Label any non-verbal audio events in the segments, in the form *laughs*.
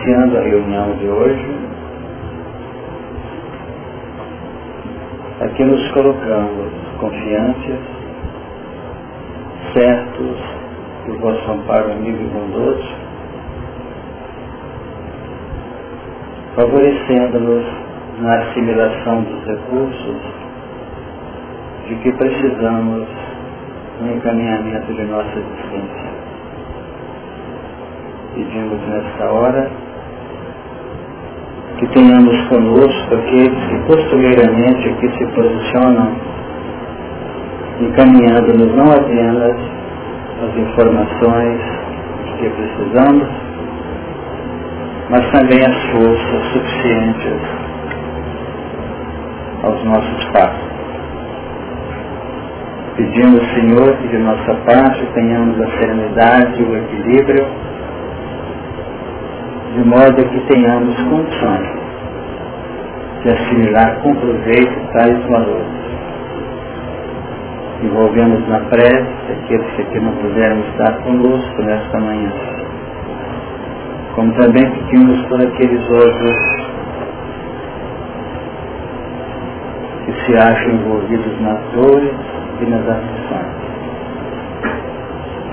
iniciando a reunião de hoje, aqui nos colocamos confiantes, certos do vosso amparo amigo e bondoso, favorecendo-nos na assimilação dos recursos de que precisamos no encaminhamento de nossa existência. Pedimos nesta hora que tenhamos conosco aqueles que posteriormente aqui se posicionam encaminhando-nos não apenas as informações que precisamos, mas também as forças suficientes aos nossos passos. Pedimos, Senhor, que de nossa parte tenhamos a serenidade e o equilíbrio, de modo que tenhamos condições de assimilar com proveito tais valores. Envolvemos na prece aqueles que aqui não puderam estar conosco nesta manhã como também pedimos por aqueles outros que se acham envolvidos nas dores e nas aflições.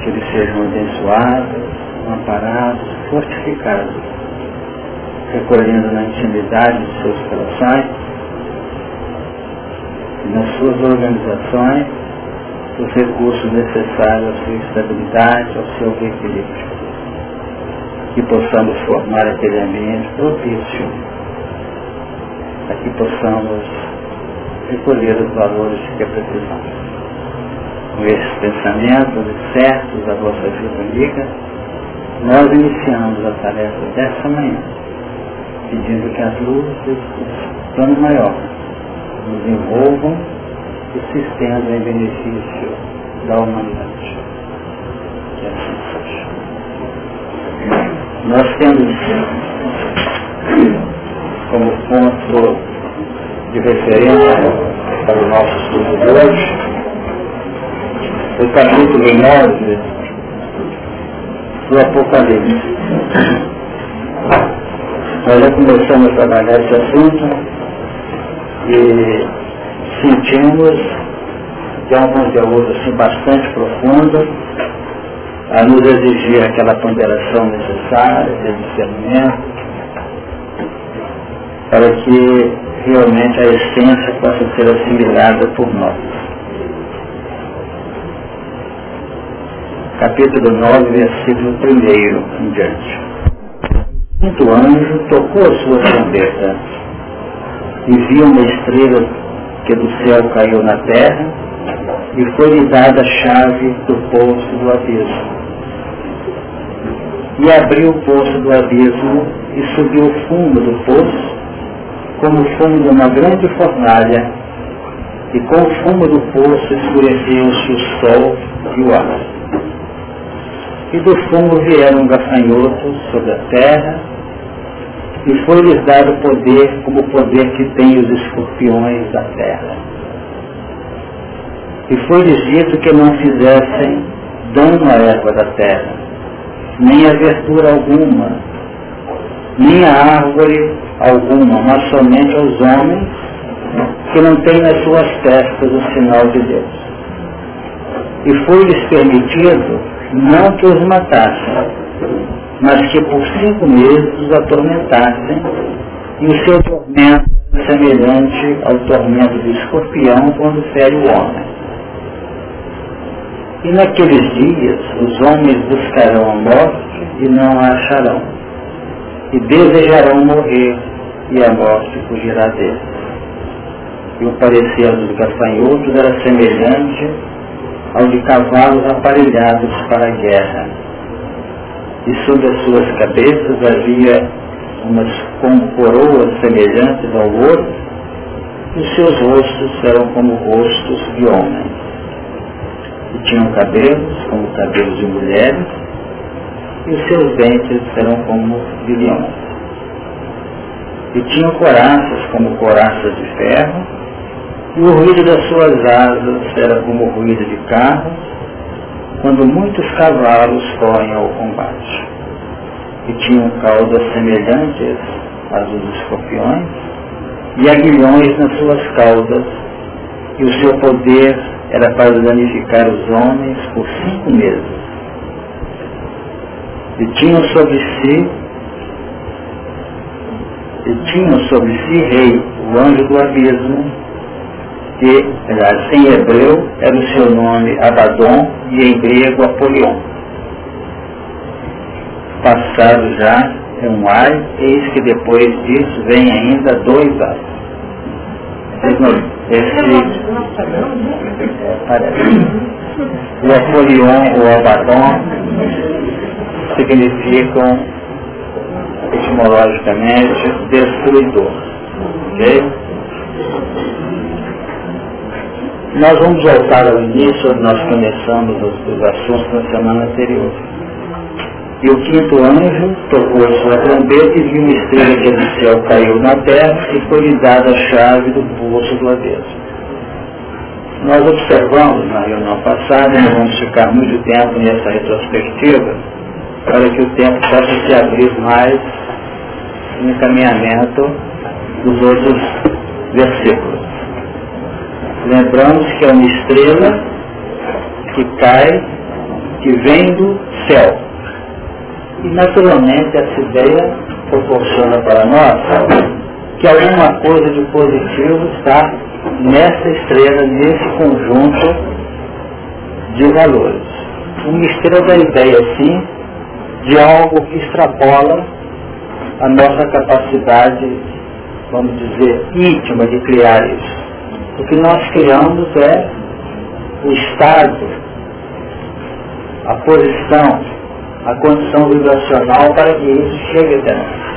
Que eles sejam abençoados, amparados, fortificados, recolhendo na intimidade de seus corações e nas suas organizações os recursos necessários à sua estabilidade, ao seu equilíbrio que possamos formar aquele ambiente propício a que possamos recolher os valores que precisamos. Com esses pensamentos certos da vossa vida amiga, nós iniciamos a tarefa dessa manhã, pedindo que as luzes do plano maior nos envolvam e se estendam em benefício da humanidade. Que assim seja. Nós temos como ponto de referência para o nosso estudo de hoje o capítulo 9 do Apocalipse. Nós já começamos a trabalhar esse assunto e sentimos que é um conteúdo assim, bastante profundo a nos exigir aquela ponderação necessária, de discernimento, para que realmente a essência possa ser assimilada por nós. Capítulo 9, versículo 1 em diante. Quinto anjo tocou a sua trombeta e viu uma estrela que do céu caiu na terra e foi-lhe dada a chave do poço do abismo e abriu o poço do abismo e subiu o fundo do poço, como o fumo de uma grande fornalha, e com o fumo do poço escureceu-se o sol e o ar. E do fumo vieram gafanhotos sobre a terra, e foi-lhes dado poder como o poder que tem os escorpiões da terra. E foi-lhes dito que não fizessem dano à erva da terra, nem abertura alguma, nem a árvore alguma, mas somente aos homens que não têm nas suas testas o sinal de Deus. E foi-lhes permitido não que os matassem, mas que por cinco meses os atormentassem, e o seu tormento é semelhante ao tormento do escorpião quando fere o homem. E naqueles dias os homens buscarão a morte e não a acharão. E desejarão morrer e a morte fugirá deles. E o parecer dos gafanhotos era semelhante ao de cavalos aparelhados para a guerra. E sobre as suas cabeças havia umas como coroas semelhantes ao ouro, e seus rostos eram como rostos de homens e tinham cabelos como cabelos de mulheres, e os seus dentes eram como de leões. E tinham coraças como coraças de ferro, e o ruído das suas asas era como o ruído de carros, quando muitos cavalos correm ao combate. que tinham caudas semelhantes às dos escorpiões, e aguilhões nas suas caudas, e o seu poder era para danificar os homens por cinco meses. E tinham sobre si, e tinham sobre si rei, o anjo do abismo, que, em hebreu era o seu nome Abaddon e em grego Apolion. Passado já é um ai, eis que depois disso vem ainda dois ai. O Apolion ou Abaddon significam etimologicamente destruidor. Okay? Nós vamos voltar ao início, onde nós começamos os, os assuntos na semana anterior. E o quinto anjo tocou a sua trombeta e viu uma estrela que do céu caiu na terra e foi-lhe dada a chave do poço do avesso. Nós observamos na reunião passada, não vamos ficar muito tempo nessa retrospectiva, para que o tempo possa se abrir mais no encaminhamento dos outros versículos. Lembramos que é uma estrela que cai, que vem do céu. E naturalmente essa ideia proporciona para nós que alguma coisa de positivo está nessa estrela, nesse conjunto de valores. Uma estrela da ideia, sim, de algo que extrapola a nossa capacidade, vamos dizer, íntima de criar isso. O que nós criamos é o estado, a posição, a condição vibracional para que isso chegue até nós.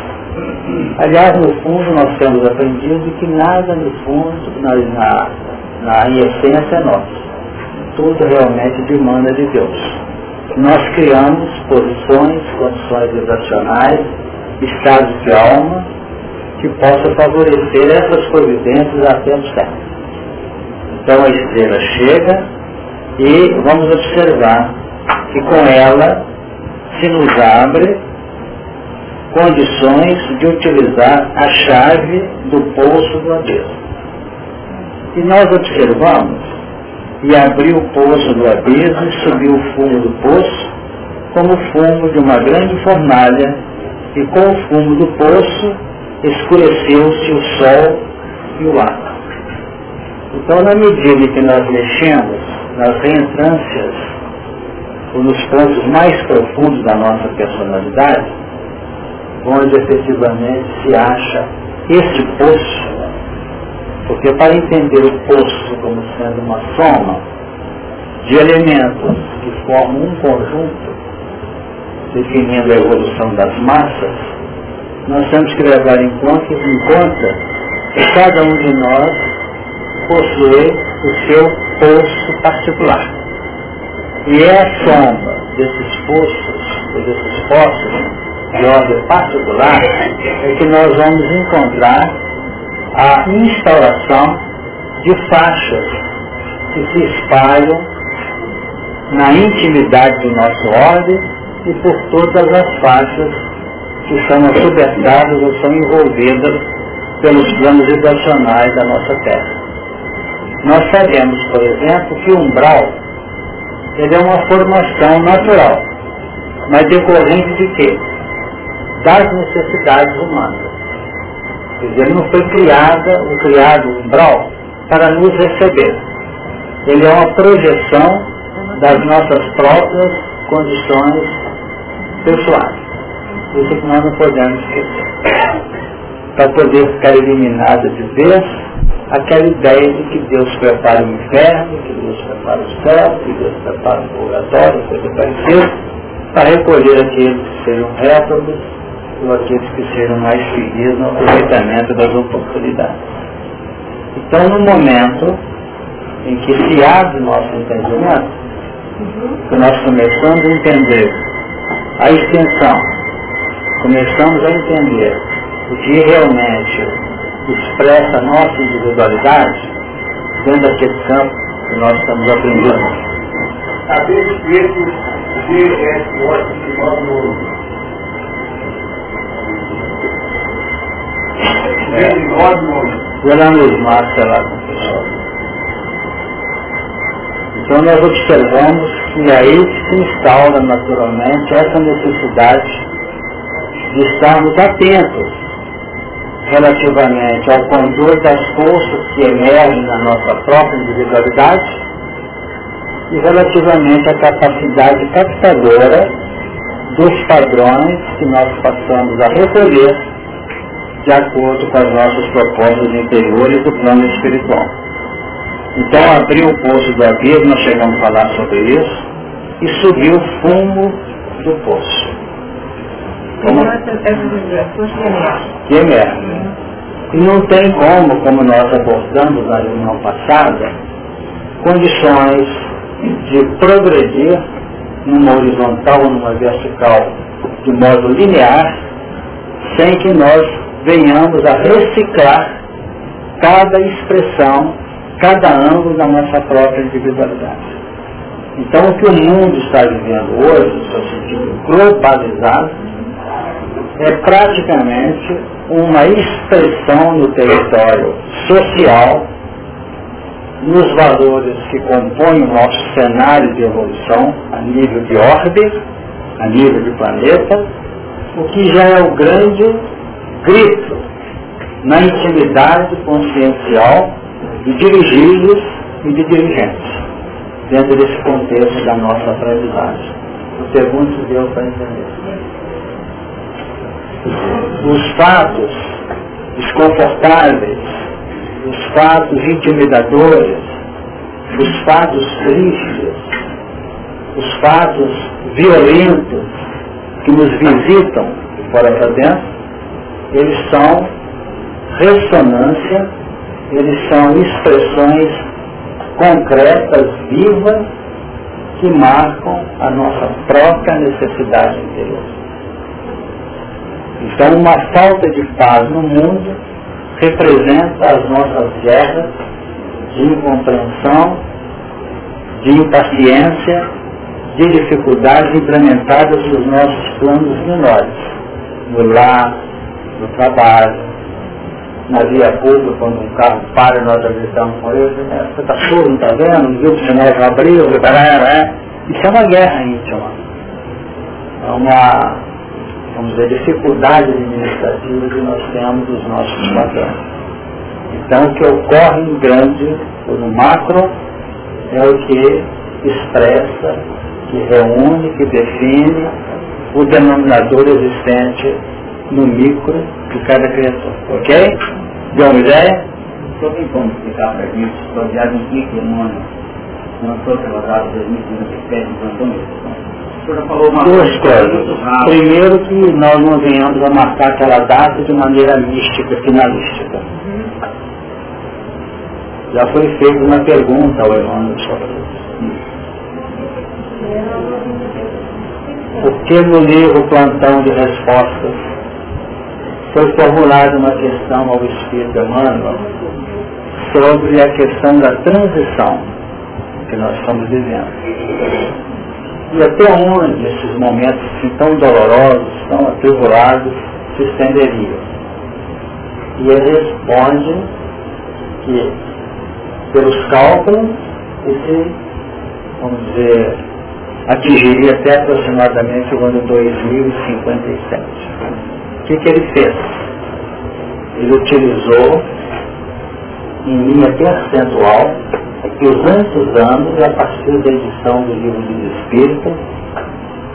Aliás, no fundo, nós temos aprendido que nada no fundo, na, na, na essência, é nosso. Tudo realmente demanda de Deus. Nós criamos posições, condições vibracionais, estados de alma, que possam favorecer essas providências até o certo. Então a estrela chega e vamos observar que com ela se nos abre condições de utilizar a chave do poço do abismo. E nós observamos e abriu o poço do abismo e subiu o fumo do poço como o fumo de uma grande fornalha e com o fumo do poço escureceu-se o sol e o ar. Então, na medida que nós mexemos nas reentrâncias ou nos pontos mais profundos da nossa personalidade, onde efetivamente se acha este poço, porque para entender o poço como sendo uma soma de elementos que formam um conjunto, definindo a evolução das massas, nós temos que levar em conta, em conta que cada um de nós possui o seu poço particular. E é a soma desses poços, desses poços de ordem particular, é que nós vamos encontrar a instauração de faixas que se espalham na intimidade do nosso ordem e por todas as faixas que são assobertadas ou são envolvidas pelos planos vibracionais da nossa Terra. Nós sabemos, por exemplo, que o umbral ele é uma formação natural, mas decorrente de quê? Das necessidades humanas. Quer dizer, ele não foi criada, o criado umbral para nos receber. Ele é uma projeção das nossas próprias condições pessoais. Isso que nós não podemos esquecer. Para poder ficar eliminada de vez aquela ideia de que Deus prepara o inferno, que Deus prepara o céu, que Deus prepara o purgatório, coisa parecida, para recolher aqueles que sejam réprobos ou aqueles que sejam mais felizes no aproveitamento das oportunidades. Então, no momento em que se abre nosso entendimento, que nós começamos a entender a extensão, começamos a entender o que realmente expressa a nossa individualidade dentro daquele campo que nós estamos aprendendo. Sabendo que esse GSO de nós no Geramos Marcela. Então nós observamos que é aí se instaura naturalmente essa necessidade de estarmos atentos relativamente ao controle das forças que emergem na nossa própria individualidade e relativamente à capacidade captadora dos padrões que nós passamos a recolher de acordo com as nossas propostas interiores do plano espiritual. Então abriu o poço do abismo, nós chegamos a falar sobre isso, e subiu o fumo do poço. Como... Que emerge. E não tem como, como nós abordamos na reunião passada, condições de progredir numa horizontal ou numa vertical de modo linear, sem que nós venhamos a reciclar cada expressão, cada ângulo da nossa própria individualidade. Então o que o mundo está vivendo hoje, no seu sentido globalizado, é praticamente uma expressão no território social, nos valores que compõem o nosso cenário de evolução a nível de orbe, a nível de planeta, o que já é o grande grito na intimidade consciencial de dirigíveis e de dirigentes, dentro desse contexto da nossa aprendizagem. Eu pergunto se deu para entender. Os fatos desconfortáveis, os fatos intimidadores, os fatos tristes, os fatos violentos que nos visitam de fora para dentro, eles são ressonância, eles são expressões concretas, vivas, que marcam a nossa própria necessidade interior. Então, uma falta de paz no mundo representa as nossas guerras de incompreensão, de impaciência, de dificuldades implementadas nos nossos planos menores, no lar, no trabalho, na via pública, quando um carro para, nós gritamos com ele, você está surdo, não está vendo? Viu que o sinal já abriu? Né? Isso é uma guerra íntima. É uma, vamos dizer, dificuldade administrativa que nós temos dos nossos patrões. Então o que ocorre em grande, ou no macro, é o que expressa, que reúne, que define o denominador existente no micro de cada criatura. Ok? Deu uma ideia? Só tem como explicar para a gente, baseado em que demônio não foi relatado 2015 no Antônio? Duas coisas. Primeiro que nós não venhamos a marcar aquela data de maneira mística, finalística. Já foi feita uma pergunta ao isso. Por que no livro Plantão de Respostas foi formulada uma questão ao Espírito Emmanuel sobre a questão da transição que nós estamos vivendo. E até onde esses momentos assim, tão dolorosos, tão atribulados, se estenderiam. E ele responde que, pelos cálculos, esse, vamos dizer, atingiria até aproximadamente o ano 2057 que, que ele fez? Ele utilizou em linha percentual os anos a partir da edição do livro dos Espíritos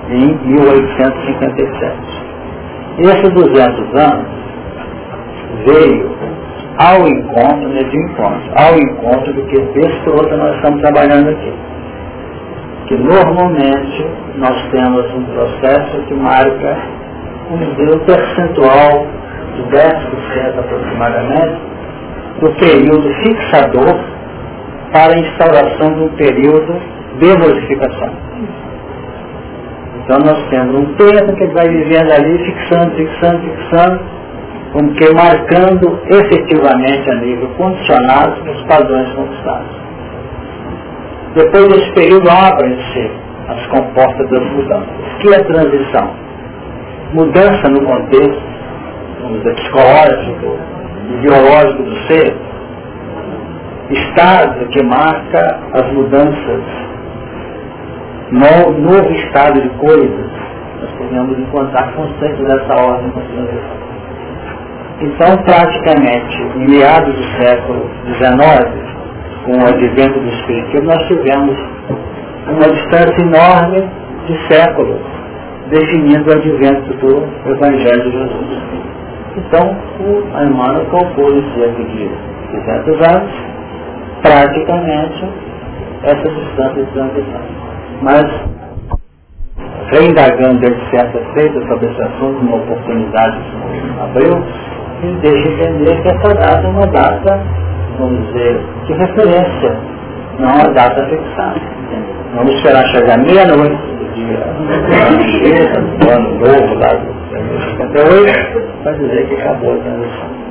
em 1857. Esses 200 anos veio ao encontro, de encontro, ao encontro do que texto outro nós estamos trabalhando aqui. Que normalmente nós temos um processo que marca o percentual de 10% aproximadamente do período fixador para a instauração de um período de modificação. Então nós temos um tempo que ele vai vivendo ali, fixando, fixando, fixando, como que marcando efetivamente a nível condicionado os padrões conquistados. Depois desse período abrem-se as comportas das mudanças. O que é transição? mudança no contexto vamos dizer, psicológico, ideológico do ser, estado que marca as mudanças, no, novo estado de coisas, nós podemos encontrar conceitos dessa ordem Então, praticamente, em meados do século XIX, com o advento do Espiritismo, nós tivemos uma distância enorme de séculos definindo o advento do Evangelho de Jesus. Então, o Emmanuel calculou cerca de 200 anos, praticamente, essa distância de transição. Mas, reindagando de certa feita sobre esse assunto, uma oportunidade que abriu, e deixa entender que essa data é uma data, vamos dizer, de referência, não uma data fixada. Vamos esperar chegar meia-noite do dia, do ano novo lá do 58, para dizer que acabou a transição.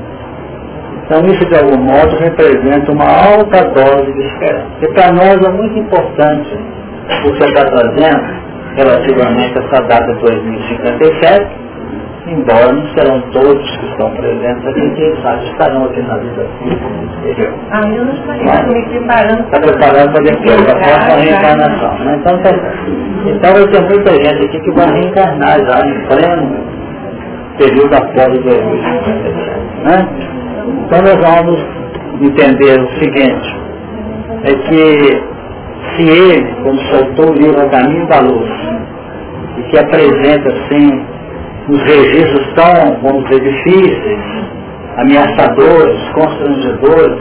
Então isso de algum modo representa uma alta dose de esperança. E para nós é muito importante o que está trazendo relativamente a essa data de 2057, embora não serão todos que estão presentes aqui, quem sabe estarão aqui na vida física. Ah, eu não estou me preparando para... Está preparando para depois, para a próxima reencarnação. Né? Então, tá, então vai ter muita gente aqui que vai reencarnar já em pleno período após o 2057. Né? Então nós vamos entender o seguinte, é que se ele, como soltou o livro Caminho da Luz, e que apresenta assim os registros tão, vamos dizer, difíceis, ameaçadores, constrangedores,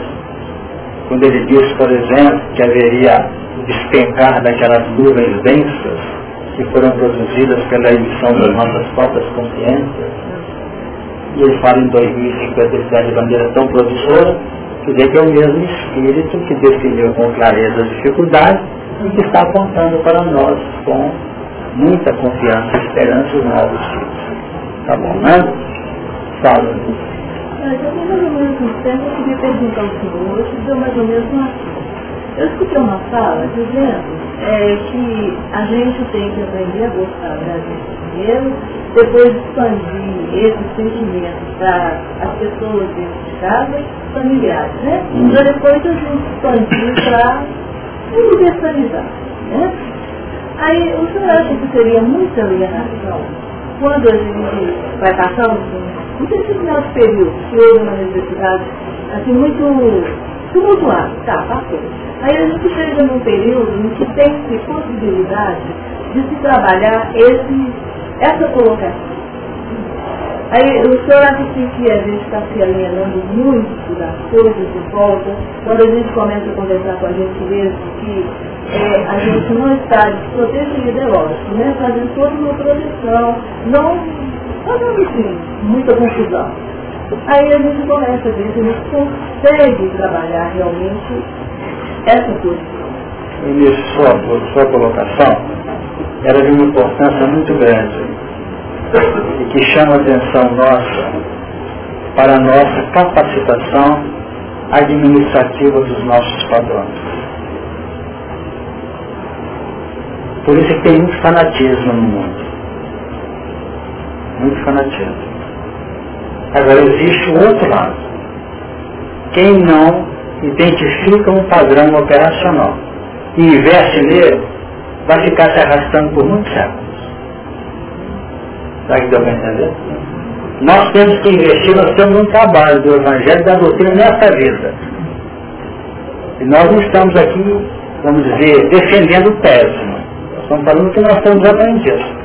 quando ele diz, por exemplo, que haveria despencar daquelas nuvens densas que foram produzidas pela emissão das nossas próprias consciências. E ele fala em 2057 de maneira tão promissora, quer dizer que é o mesmo espírito que definiu com clareza as dificuldades e que está apontando para nós com muita confiança e esperança os novos tipos. Tá bom, né? Fala. Um tempo, eu queria perguntar ao senhor, eu deu mais ou menos uma... Eu escutei uma fala dizendo é, que a gente tem que aprender a gostar da gente primeiro, depois expandir esses sentimentos para as pessoas dentro de casa e familiares, né? Hum. Para depois a gente expandir para universalizar, né? Aí o senhor acha que seria muita alienação quando a gente vai passando um determinado período, que houve uma necessidade assim, muito tumultuado, tá, passou. Aí a gente chega num período em que tem-se possibilidade de se trabalhar esse, essa colocação. Aí o senhor acha que a gente está se alienando muito das coisas de volta, quando a gente começa a conversar com a gente mesmo, que é, a gente não está desprotegido, é lógico, né? Fazendo toda uma proteção, não fazendo assim, muita confusão. Aí a gente começa a ver se a gente consegue trabalhar realmente essa posição. Isso, sua, sua colocação era de uma importância muito grande e que chama a atenção nossa para a nossa capacitação administrativa dos nossos padrões. Por isso que tem muito fanatismo no mundo. Muito fanatismo. Agora existe o outro lado. Quem não identifica um padrão operacional e investe nele, vai ficar se arrastando por muitos séculos. Será que deu para entender? Nós temos que investir, nós temos um trabalho do Evangelho da doutrina nessa vida. E nós não estamos aqui, vamos dizer, defendendo o péssimo. Nós estamos falando que nós temos aprendido.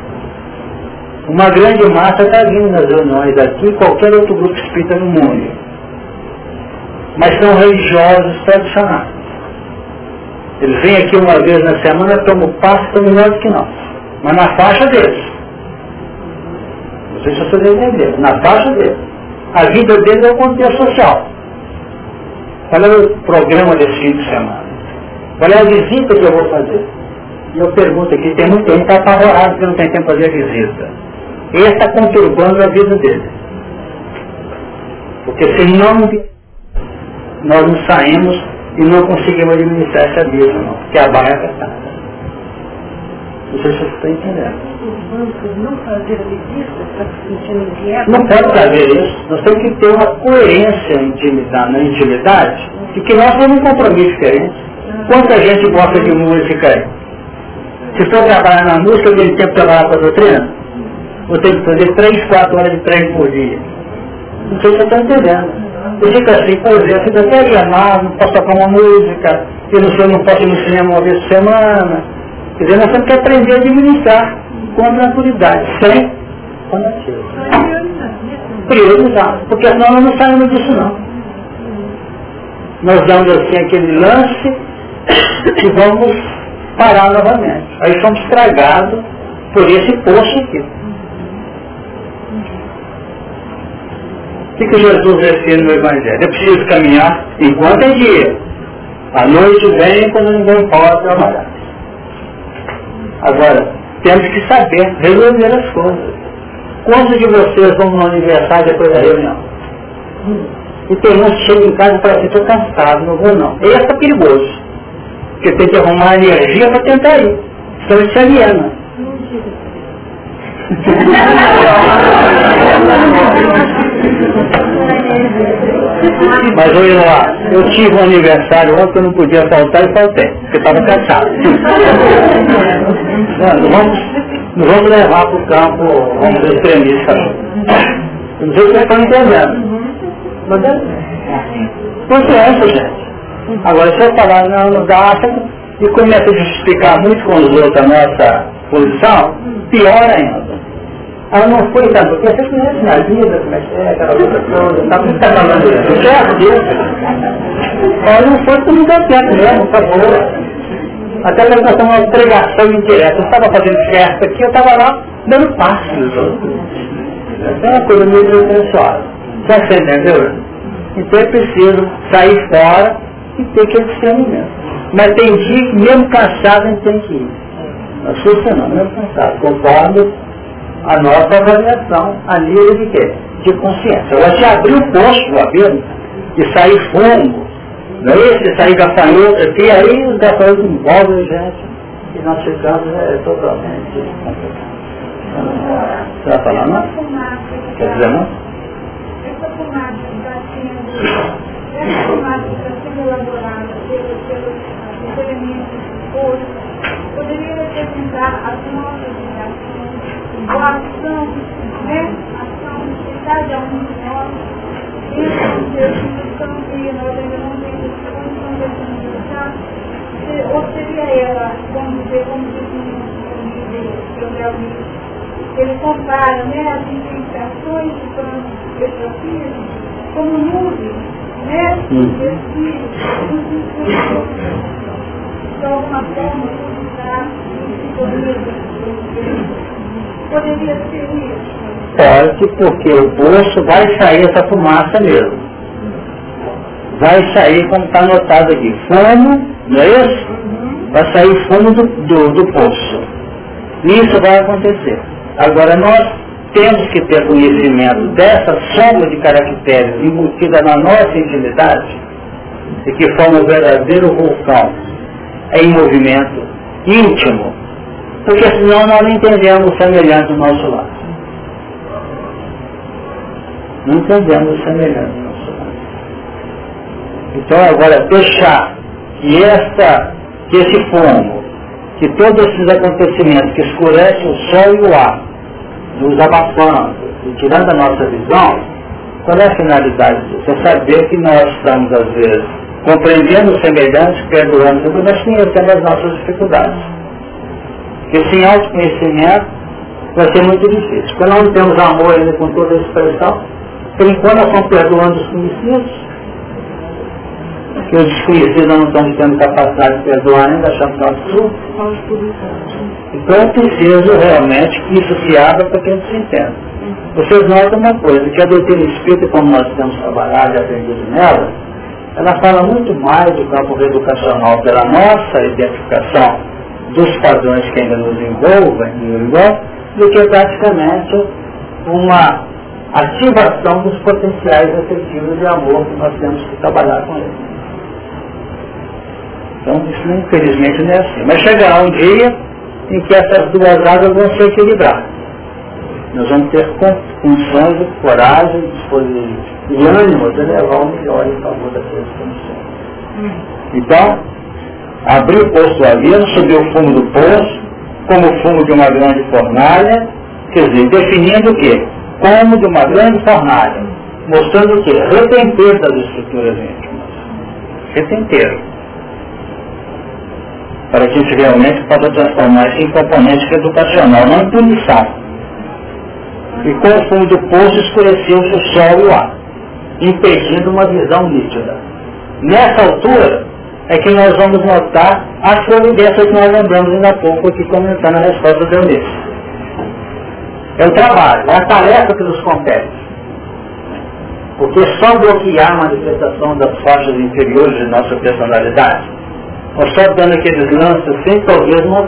Uma grande massa está vindo nas reuniões aqui, qualquer outro grupo espírita no mundo. Mas são religiosos tradicionais. Eles vêm aqui uma vez na semana, tomam passo, estão melhores que nós. Mas na faixa deles. Não sei se vocês entenderam. Na faixa deles. A vida deles é o contexto social. Qual é o programa desse fim de semana? Qual é a visita que eu vou fazer? E eu pergunto aqui, tem muito tempo, está apavorado que não tem tempo para fazer a visita. Esse está conturbando a vida dele. Porque se não nós não saímos e não conseguimos administrar essa vida, não, porque a barra é pesada. Não sei se você está entendendo. não fazer a Não pode fazer isso. Nós temos que ter uma coerência intimidade, na intimidade e que nós temos um compromisso diferente. Quanta gente gosta de música aí? Se for trabalhar na música, tem tempo para trabalhar com a doutrina? Ou tem que fazer três, quatro horas de treino por dia? Não sei se você está entendendo. Eu fico assim, por exemplo, eu até mal, não posso tocar uma música, eu não, sei, não posso ir no cinema uma vez por semana. Quer dizer, nós temos que aprender a administrar com tranquilidade, sem fanatismo. Priorizar, porque senão nós não saímos disso não. Nós damos assim aquele lance *coughs* e vamos parar novamente. Aí somos estragados por esse poço aqui. O que, que Jesus ensina no Evangelho? É preciso caminhar enquanto é dia. A noite vem quando ninguém pode trabalhar. Agora, temos que saber resolver as coisas. Quantos de vocês vão no aniversário depois da reunião? E tem uns que chegam em casa e falam assim, estou cansado, não vou não. Esse é perigoso. Porque tem que arrumar energia para tentar ir. Senão ele se aliena. Mas olha lá, eu tive um aniversário ontem que eu não podia faltar e faltei, porque estava cansado. *laughs* Não, vamos, não vamos levar para o campo, vamos extremistas. Não sei se vocês estão entendendo. Mas é, não é isso, gente. Agora, se eu falar, não, não dá, e começa a justificar muito com os outros a nossa posição, pior ainda. Ela não foi tanto, porque você conhece na vida, como é que é, aquela coisa toda, tá muito falando isso. Certo. Ela não foi não deu certo mesmo, acabou. Até mesmo nós uma pregação indireta. Eu estava fazendo festa aqui, eu estava lá dando passo nos outros. É uma coisa meio pessoal. Já você entendeu? Então é preciso sair fora e ter que discernimento. Mas tem dia que mesmo cansado a gente tem que ir. Não assusta não, mesmo cansado. Conforme a nossa avaliação a nível de quê? De consciência. Agora, se abrir o poço do abismo e sair fundo, não é isso? Se sair gafanhoto aqui, aí os gafanhotos envolvem a gente e nós ficamos é, totalmente Você vai falar, não? Quer dizer, não? Essa fumaça está sendo, essa fumaça está sendo elaborada pelos, elementos do poço, poderia representar as nossas a ação, né? A ação de cada um de nós, dentro do Deus que estão que nós ainda não temos condição de administrar, ou seria ela, vamos dizer, como diz no livro ele compara né, as infiltrações que são desafios como nuvens, né, de espíritos, de alguma forma, publicar o simbologia Poderia ser isso? Pode, porque o poço vai sair essa fumaça mesmo. Vai sair, como está anotado aqui, fumo, não é isso? Uhum. Vai sair fumo do, do, do poço. Isso vai acontecer. Agora, nós temos que ter conhecimento dessa soma de caracteres embutida na nossa intimidade, e que forma um verdadeiro vulcão em movimento íntimo, porque senão nós não entendemos o semelhante do nosso lado. Não entendemos o semelhante do nosso lado. Então agora deixar que, essa, que esse fogo, que todos esses acontecimentos que escurecem o sol e o ar, nos abafando e tirando a nossa visão, qual é a finalidade disso? É saber que nós estamos, às vezes, compreendendo o semelhante, perdoando, mas conhecendo as nossas dificuldades. Porque sem autoconhecimento vai ser muito difícil. Quando não temos amor ainda com toda a expressão, por enquanto nós estamos perdoando os conhecidos, que os desconhecidos não estão tendo capacidade de perdoar ainda, achando que nós Então é preciso realmente que isso se abra para que a gente se entenda. Vocês notam uma coisa, que a doutrina espírita, como nós temos trabalhado e aprendido nela, ela fala muito mais do campo educacional pela nossa identificação dos padrões que ainda nos envolvem, do que praticamente uma ativação dos potenciais efetivos de amor que nós temos que trabalhar com eles. Então, isso infelizmente não é assim. Mas chegará um dia em que essas duas águas vão se equilibrar. Nós vamos ter condições, coragem, disposição e ânimo de levar o melhor em favor daqueles condições. Então, abrir o poço abismo, subir o fumo do poço, como o fumo de uma grande fornalha, quer dizer, definindo o quê? Como de uma grande fornalha, mostrando o quê? Retempeiro das estruturas íntimas. Retempeiro. Para que isso realmente possa transformar isso em componente educacional, não em punição. E com o fundo do poço escureceu-se o sol e o ar, impedindo uma visão nítida. Nessa altura, é que nós vamos notar as providências que nós lembramos ainda há pouco aqui comentando a resposta do Eunice. É o trabalho, é a tarefa que nos compete. Porque só bloquear a manifestação das faixas inferiores de nossa personalidade, ou só dando aqueles lances assim, talvez não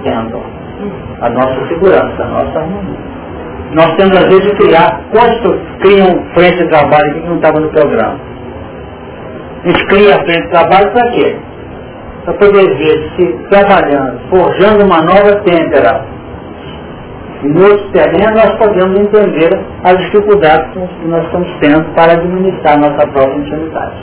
a nossa segurança, a nossa harmonia. Nós temos às vezes de criar, quantos criam frente de trabalho que não estava no programa? A gente cria a frente de trabalho para quê? Para poder ver se trabalhando, forjando uma nova têmpera. E no outro terreno nós podemos entender as dificuldades que nós estamos tendo para administrar nossa própria intimidade.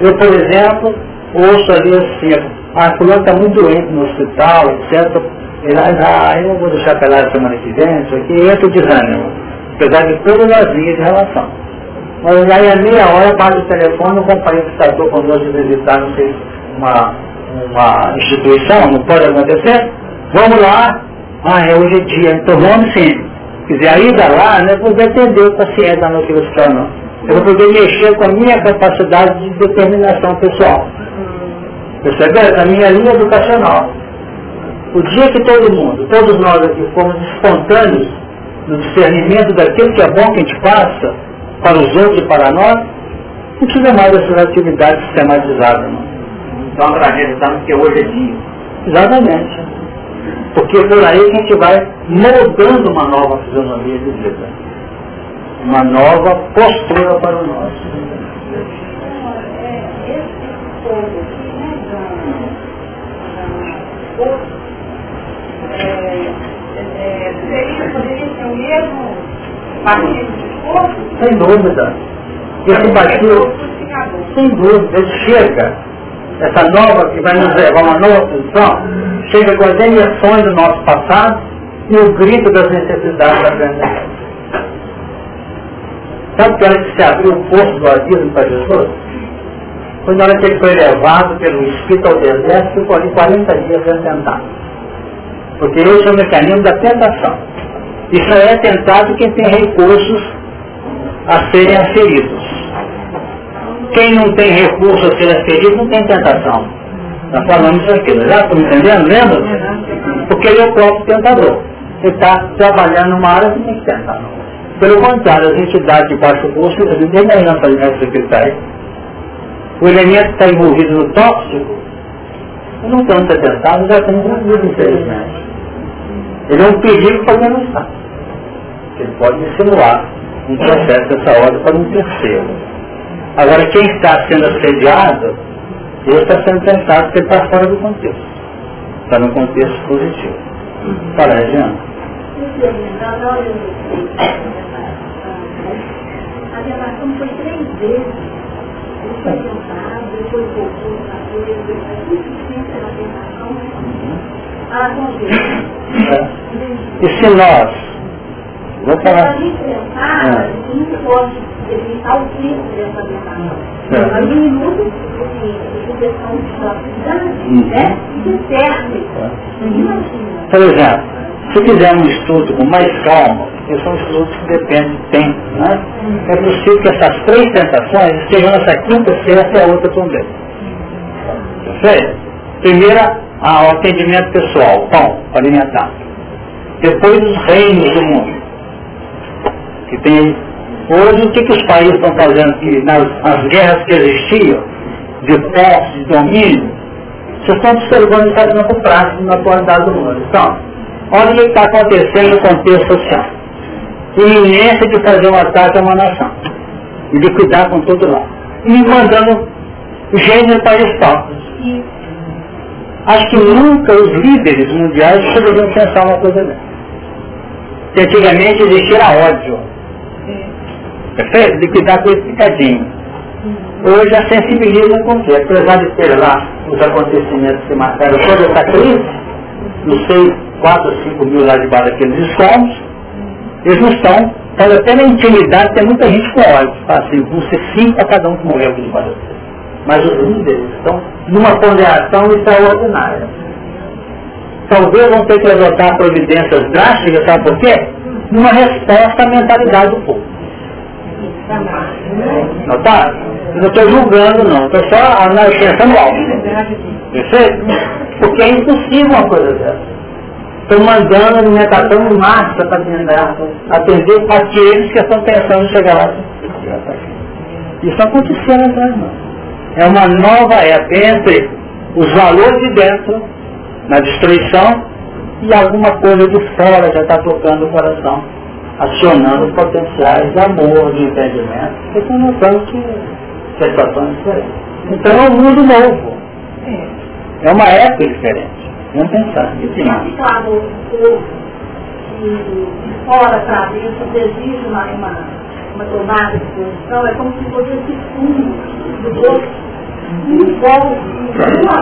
Eu, por exemplo, ouço ali assim, a fulana está muito doente no hospital, etc. Ele, ah, eu vou deixar pelar a semana que vem, isso aqui, entra o desânimo. Apesar de todas as linhas de relação. Mas aí a meia hora bate o telefone, o companheiro que está de visitar, não sei uma, uma instituição, não pode acontecer, vamos lá, ah, é hoje é dia, então vamos sim. Quer dizer, a ida lá não é poder atender o paciente noite hospital, não. Eu vou poder mexer com a minha capacidade de determinação pessoal. Percebe? A minha linha educacional. O dia que todo mundo, todos nós aqui fomos espontâneos no discernimento daquilo que é bom que a gente faça para os outros e para nós, não precisa mais dessas atividades sistematizadas. Não. Então acreditamos que hoje é dia. Exatamente. Porque é por aí a gente vai moldando uma nova fisionomia de vida. Uma nova postura para o nosso. Sem dúvida. Esse baixo, sem dúvida, ele chega essa nova que vai nos levar a uma nova posição, chega com as emoções do nosso passado e o grito das necessidades da presente. Sabe que hora que se abriu o poço do abismo para Jesus? Foi na hora que ele foi levado pelo Espírito ao deserto ficou ali 40 dias sentado. Porque esse é o mecanismo da tentação. Só é tentado quem tem recursos a serem aferidos. Quem não tem recurso a ser aferido não tem tentação. Nós falamos isso já estão entendendo? Lembra? Porque ele é o próprio tentador. Ele está trabalhando numa área que tem que tentar. Pelo contrário, as entidades de baixo custo, nem aí na secretária, o elemento está envolvido no tóxico, não estão tentado, já tem envolvido, infelizmente. Ele é um perigo para quem não está. Ele pode insinuar um processo dessa ordem para um terceiro. Agora, quem está sendo assediado, ele está sendo tentado porque está fora do contexto. Está no contexto positivo. Fala, Regina. A relação foi três vezes. Ele foi tentado, foi difícil a tentação. E se nós, vou falar. Ah, não pode evitar o tipo dessa alimentação. Mas um minuto de proteção de capacidade, né? Serve. Imagina. Por exemplo, se fizer um estudo com mais calma, porque são estudos que dependem de tempo, né? é possível que essas três tentações estejam nessa quinta, sexta e a outra também. Certo? Primeira, o atendimento pessoal, pão, alimentar. Depois os reinos do mundo, que tem Hoje, o que, que os países estão fazendo aqui nas, nas guerras que existiam, de posse, de domínio, vocês estão observando no campo prático na atualidade do mundo. Então, olha o que está acontecendo no contexto social. Iminência de fazer um ataque a uma nação. E liquidar com todo lado. E mandando gênero para Estópolis. Acho que nunca os líderes mundiais poderiam pensar uma coisa dessa. Que antigamente existia ódio. Perfeito? Liquidar com esse picadinho. Hoje a sensibiliza quê? Apesar de ter lá os acontecimentos que marcaram toda essa crise, não sei, 4 ou 5 mil lá debaixo daqueles escombros, eles não estão, pode até na intimidade tem muita gente com ódio, assim, vão ser cinco a cada um que morreu aqui debaixo Mas os líderes estão numa ponderação extraordinária. Talvez vão ter que adotar providências drásticas, sabe por quê? Numa resposta à mentalidade do povo. Notaram? Não estou julgando não, estou só pensando alto. Perfeito? Porque é impossível uma coisa dessa. Estão mandando alimentação em massa para atender aqueles que estão pensando em chegar lá. Isso aconteceu né, irmão? É uma nova época entre os valores de dentro, na destruição, e alguma coisa de fora já está tocando o coração, acionando potenciais de amor, de entendimento, porque estão notando que situações diferentes. Então é um mundo novo. É uma época diferente. Vamos pensar. E sim. Aplicado o de fora para dentro, exige uma, uma, uma tomada de posição, é como se fosse esse fundo do corpo que envolve uma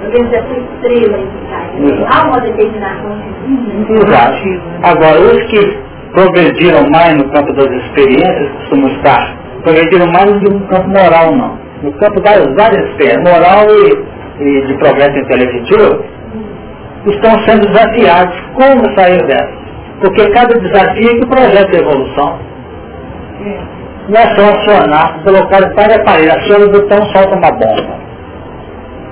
projeto feminino, organização estrela em Há uma determinação divina. Exato. Agora, os que progrediram mais no campo das experiências, costumam estar, progrediram mais do que no campo moral, não. No campo das várias experiências, moral e e de progresso intelectivo estão sendo desafiados. Como sair dessa? Porque cada desafio é que projeta a evolução. Não é só acionar, colocar para a parede, aciona o botão, solta uma bomba.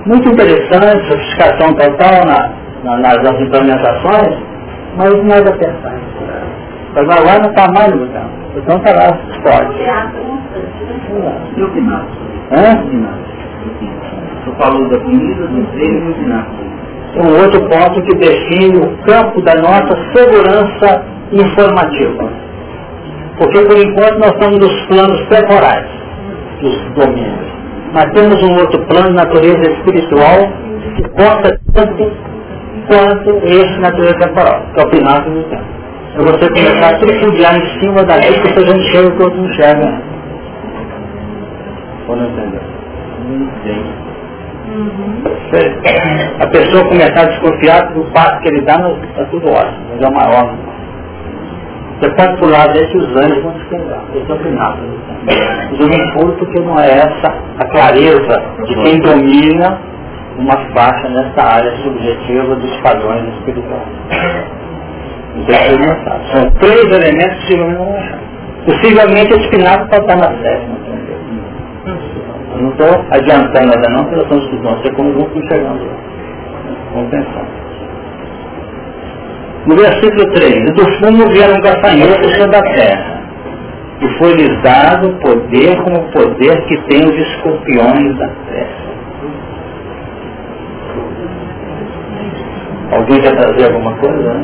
Muito interessante, sofisticação total na, na, nas implementações, mas nada pensar. Mas agora não está mais no botão. O botão está lá, explode. E o final? Hã? Você falou da comida, do treino e do ginásio. Um outro ponto que define o campo da nossa segurança informativa. Porque por enquanto nós estamos nos planos temporais dos domínios. Mas temos um outro plano de natureza espiritual que conta tanto quanto esse natureza temporal, que é o pináculo do tempo. É você começar a tripudiar em cima daquilo que você já enxerga e que outro não enxerga. Muito bem. Uhum. A pessoa começar a desconfiar do passo que ele dá, está tudo ótimo, mas é uma ordem. Você pode pular desde os anos vão despegar. Esse é o final. Não pulo porque não é essa a clareza de quem domina uma faixa nessa área subjetiva dos padrões espirituais. Então, São três elementos que achar. Possivelmente esse final pode estar na sétima. Eu não estou adiantando nada não, porque nós estamos estudando, você como vamos chegando lá. Vamos pensar. No versículo 3, do fundo vieram gafanhotos sobre a terra, e foi-lhes dado poder como o poder que tem os escorpiões da terra. Alguém quer trazer alguma coisa?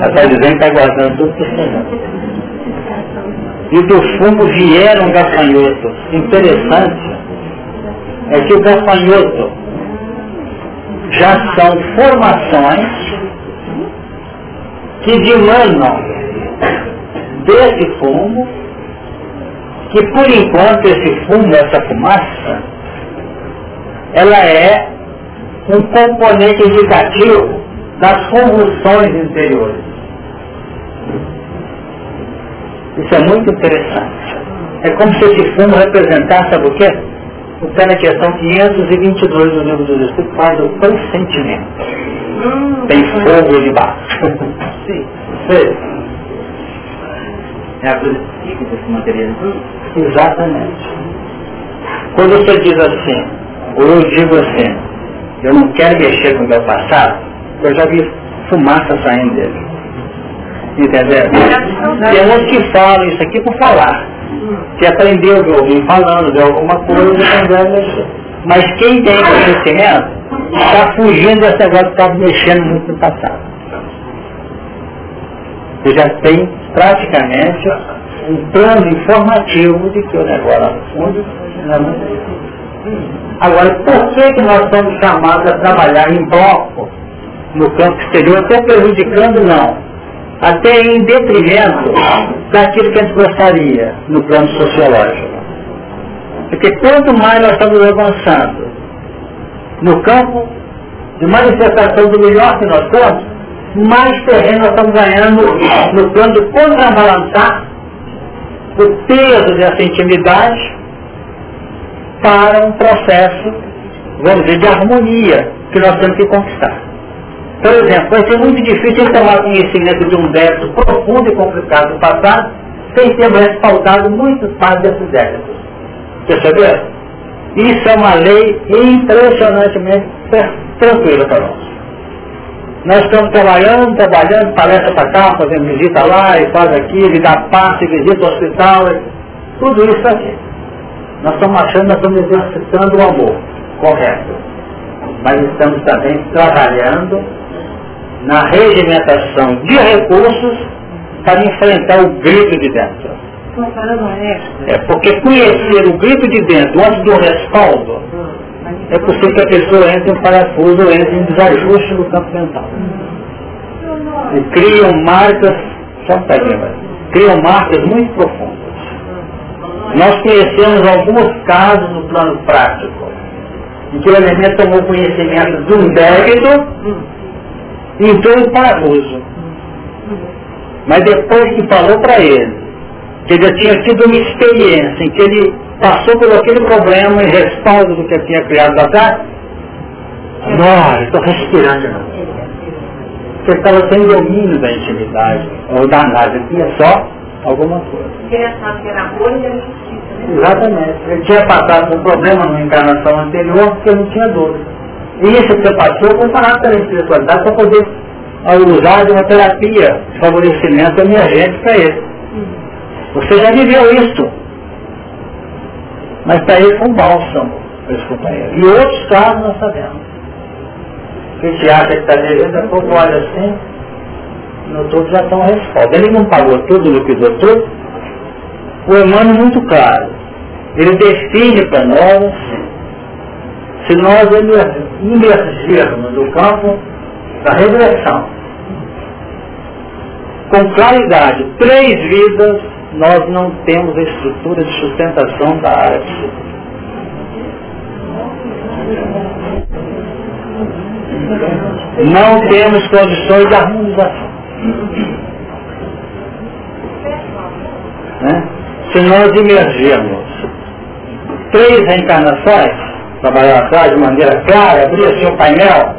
Ela está dizendo que está guardando tudo que está E do fundo vieram gafanhotos. Interessante é que o gafanhoto já são formações que dimanam desse fumo, que por enquanto esse fumo, essa fumaça, ela é um componente indicativo das convulsões interiores. Isso é muito interessante. É como se esse fumo representasse, sabe o quê? O pé na questão 522 do livro dos Espíritos faz o pressentimento. Tem fogo debaixo. Sim. Sim. É a coisa psíquica que materializa? Exatamente. Quando você diz assim, ou eu digo assim, eu não quero mexer com o meu passado, eu já vi fumaça saindo dele. Entendeu? Tem uns que falam isso aqui por falar. Que aprendeu de alguém falando de alguma coisa? Mas quem tem conhecimento está fugindo desse negócio de mexendo muito no passado. Você já tem praticamente um plano informativo de que o negócio fundo Agora, por que, que nós somos chamados a trabalhar em bloco no campo exterior, até prejudicando não, até em detrimento daquilo que a gente gostaria no plano sociológico. Porque quanto mais nós estamos avançando no campo de manifestação do melhor que nós somos, mais terreno nós estamos ganhando no plano de contrabalançar o peso dessa intimidade para um processo, vamos dizer, de harmonia que nós temos que conquistar. Por exemplo, vai ser muito difícil tomar conhecimento de um débito profundo e complicado do passado sem ter respaldado muitos passos desses débitos. Perceberam? Isso é uma lei impressionantemente tranquila para nós. Nós estamos trabalhando, trabalhando, palestra para cá, fazendo visita lá e faz aquilo, e dá passe, visita o hospital, tudo isso aqui. Nós estamos achando, nós estamos exercitando o amor, correto. Mas estamos também trabalhando na regimentação de recursos para enfrentar o grito de dentro. É porque conhecer o grito de dentro antes do respaldo é possível que a pessoa entre em um parafuso ou entre em desajuste no campo mental. E criam marcas, só um criam marcas muito profundas. Nós conhecemos alguns casos no plano prático, em que o elemento tomou conhecimento de um débito entrou em parafuso. Mas depois que falou para ele, que ele já tinha tido uma experiência em que ele passou por aquele problema e respaldo do que ele tinha criado lá atrás, agora estou respirando. Você estava sem domínio da intimidade, ou da análise, tinha só alguma coisa. Né? Exatamente. Ele tinha passado por um problema na encarnação anterior porque não tinha dor. E isso que você passou com caráter da espiritualidade para poder usar de uma terapia de favorecimento emergente para ele. Você já viveu isso. Mas para ele foi um bálsamo para esse companheiro. E outros casos nós sabemos. Que se acha que está devendo, a pouco olha assim, no todo já estão resposta. Ele não pagou tudo, liquidou tudo. O Emmanuel é muito claro. Ele define para nós se nós emergirmos do campo da regressão com claridade três vidas, nós não temos a estrutura de sustentação da arte. Não temos condições de harmonização. Né? Se nós emergirmos três reencarnações, trabalhar atrás de maneira clara, abrir assim o painel,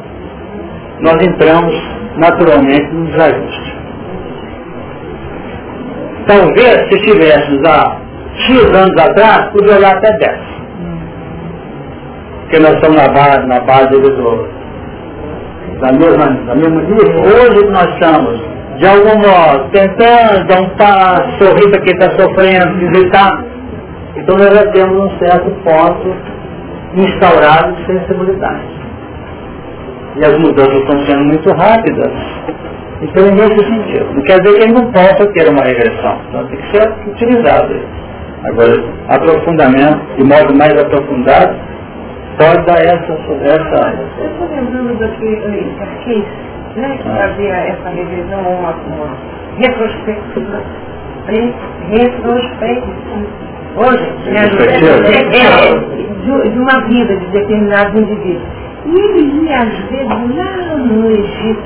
nós entramos naturalmente no desajuste. Talvez se estivéssemos há X anos atrás, podia olhar até 10. Porque nós estamos na base, na base do, da mesma, da mesma nível. Hoje nós estamos, de algum modo, tentando dar um passo, sorrir para quem está sofrendo, visitar. Então nós já temos um certo ponto instaurado de sensibilidade. E as mudanças estão sendo muito rápidas. Então, nesse sentido. Não quer dizer que ele não possa ter uma regressão. Então, tem que ser utilizado. Agora, aprofundamento, de modo mais aprofundado, pode dar essa... essa... Eu estou lembrando daquele Carquês, né, que ah. fazia essa revisão, uma, uma retrospectiva. Retrospectiva hoje, né, é, de uma vida de determinados indivíduos. E ele ia, às vezes, lá no Egito.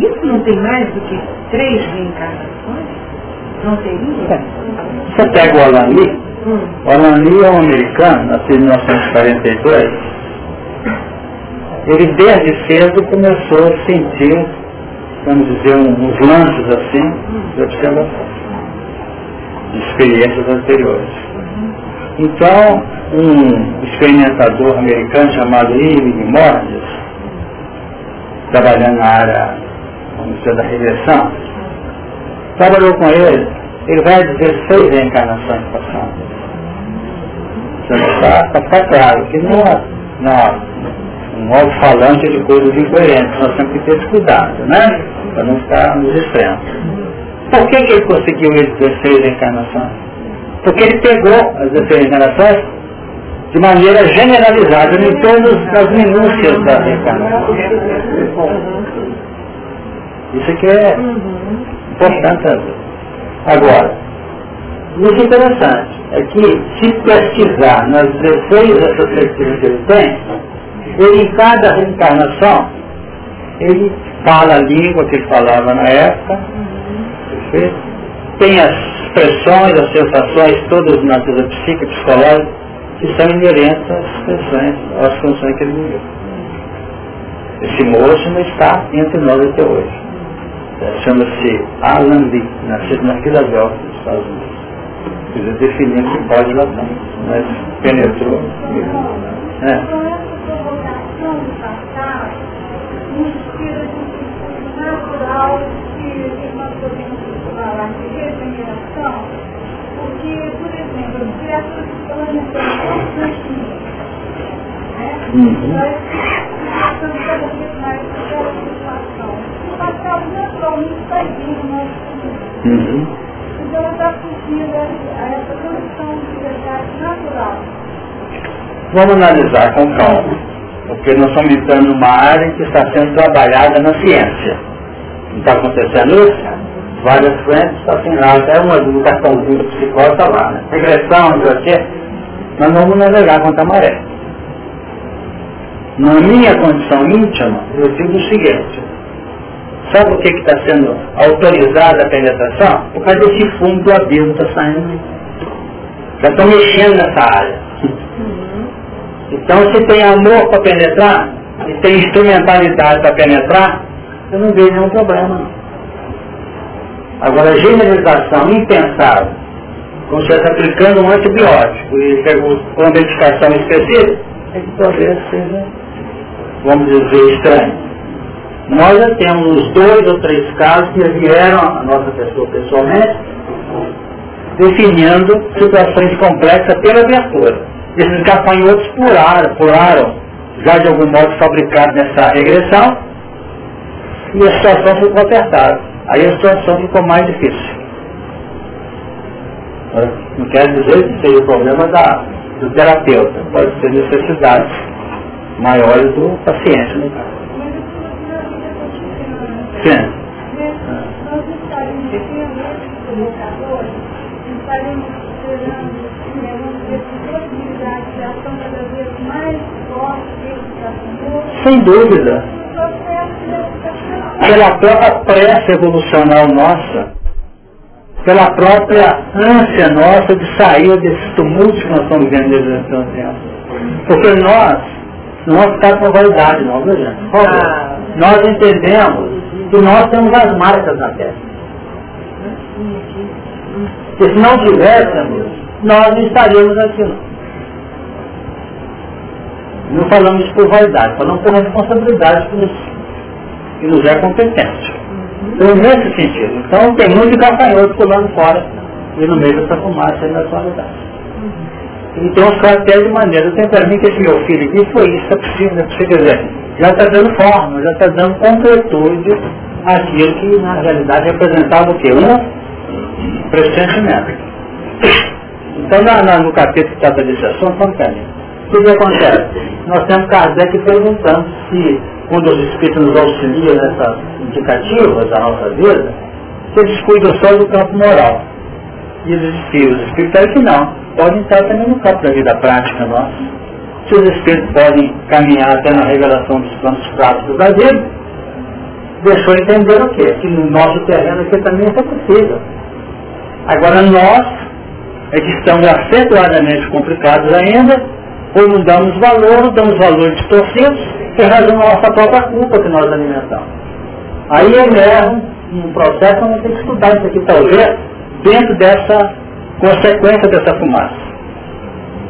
Isso não tem mais do que três reencarnações? Não teria? Você pega o Alan Lee, hum. o Alan Lee é um americano, nascido em 1942. Ele desde cedo começou a sentir, vamos dizer, uns lances assim de observação, de experiências anteriores. Então, um experimentador americano chamado Irving Morris, trabalhando na área, dizer, da regressão, trabalhou com ele, ele vai dizer seis reencarnações passadas. Para ficar claro que não é, não é um alto-falante de coisas incoerentes, nós temos que ter esse cuidado, né? Para não ficar nos extremos. Por que, que ele conseguiu as 16 encarnações? Porque ele pegou as 16 encarnações de maneira generalizada em todas as minúcias da reencarnação. Isso que é importante. Agora, muito interessante é que se pesquisar nas 16 essas perspectivas que ele tem, ele em cada reencarnação, ele fala a língua que ele falava na época, tem as expressões, as sensações, todas de natureza psíquica, psicológica, que são inerentes às expressões, às funções que ele viveu. Esse moço não está entre nós até hoje. Chama-se Alan Lee, nascido na Filadélfia, nos Estados Unidos. Quer dizer, definindo que pode lá mas penetrou. É. natural nós podemos falar de regeneração, porque, por exemplo, as criaturas constantemente. Né? Nós estamos cada vez mais situação. O papel naturalmente está vindo no nosso. Então está fugindo a essa condição de verdade natural. Vamos analisar com calma porque nós estamos entrando numa área que está sendo trabalhada na ciência. Não está acontecendo isso? Várias frentes, assim lá, até uma educaçãozinha do psicólogo está lá, né? Regressão, não sei o quê. Nós vamos navegar contra a maré. Na minha condição íntima, eu digo o seguinte, sabe por que está sendo autorizada a penetração? Por causa desse fundo do abismo está saindo. Já estão mexendo nessa área. Então se tem amor para penetrar, e tem instrumentalidade para penetrar, eu não vejo nenhum problema. Agora, generalização impensável, como se estivesse aplicando um antibiótico e uma medicação específica, é que talvez seja, vamos dizer, estranho. Nós já temos dois ou três casos que vieram a nossa pessoa pessoalmente, definindo situações complexas pela abertura. Esses gafanhotos pularam, pularam já de algum modo fabricados nessa regressão, e a situação ficou apertada. Aí a situação ficou mais difícil. Não quer dizer que seja o problema da, do terapeuta, pode ser necessidades maiores do paciente, no caso. Sim. Nós estaremos pela própria pressa evolucional nossa, pela própria ânsia nossa de sair desses tumultos que nós estamos vivendo desde tanto tempo. Porque nós, não vamos ficar com validade não, viu gente? Ah. Nós entendemos que nós temos as marcas na testa. Que se não tivéssemos, nós não estaríamos aqui não. Não falamos por vaidade, falamos por responsabilidade por que nos é competente. Então, nesse sentido. Então, tem muito gafanhoto pulando fora e no meio dessa fumaça e da atualidade. Então, os caras de maneira. Tem para mim que esse meu filho aqui foi isso, é possível, é possível, dizer, já está dando forma, já está dando completude àquilo que na realidade representava o quê? Um pressentimento. Então, na, na, no capítulo que trata desse assunto, vamos o que, que acontece? Nós temos Kardec perguntando se quando os Espíritos nos auxiliam nessas indicativas da nossa vida, eles cuidam só do campo moral. E os Espíritos, os Espíritos que não, podem estar também no campo da vida prática nossa. Se os Espíritos podem caminhar até na revelação dos planos práticos da vida, deixou entender o quê? Que no nosso terreno aqui também é possível. Agora nós, é que estamos acentuadamente complicados ainda, ou não damos valor, damos valor distorcidos, por razão da nossa própria culpa que nós alimentamos. Aí emerge um processo onde tem que estudar isso aqui, talvez, dentro dessa consequência dessa fumaça.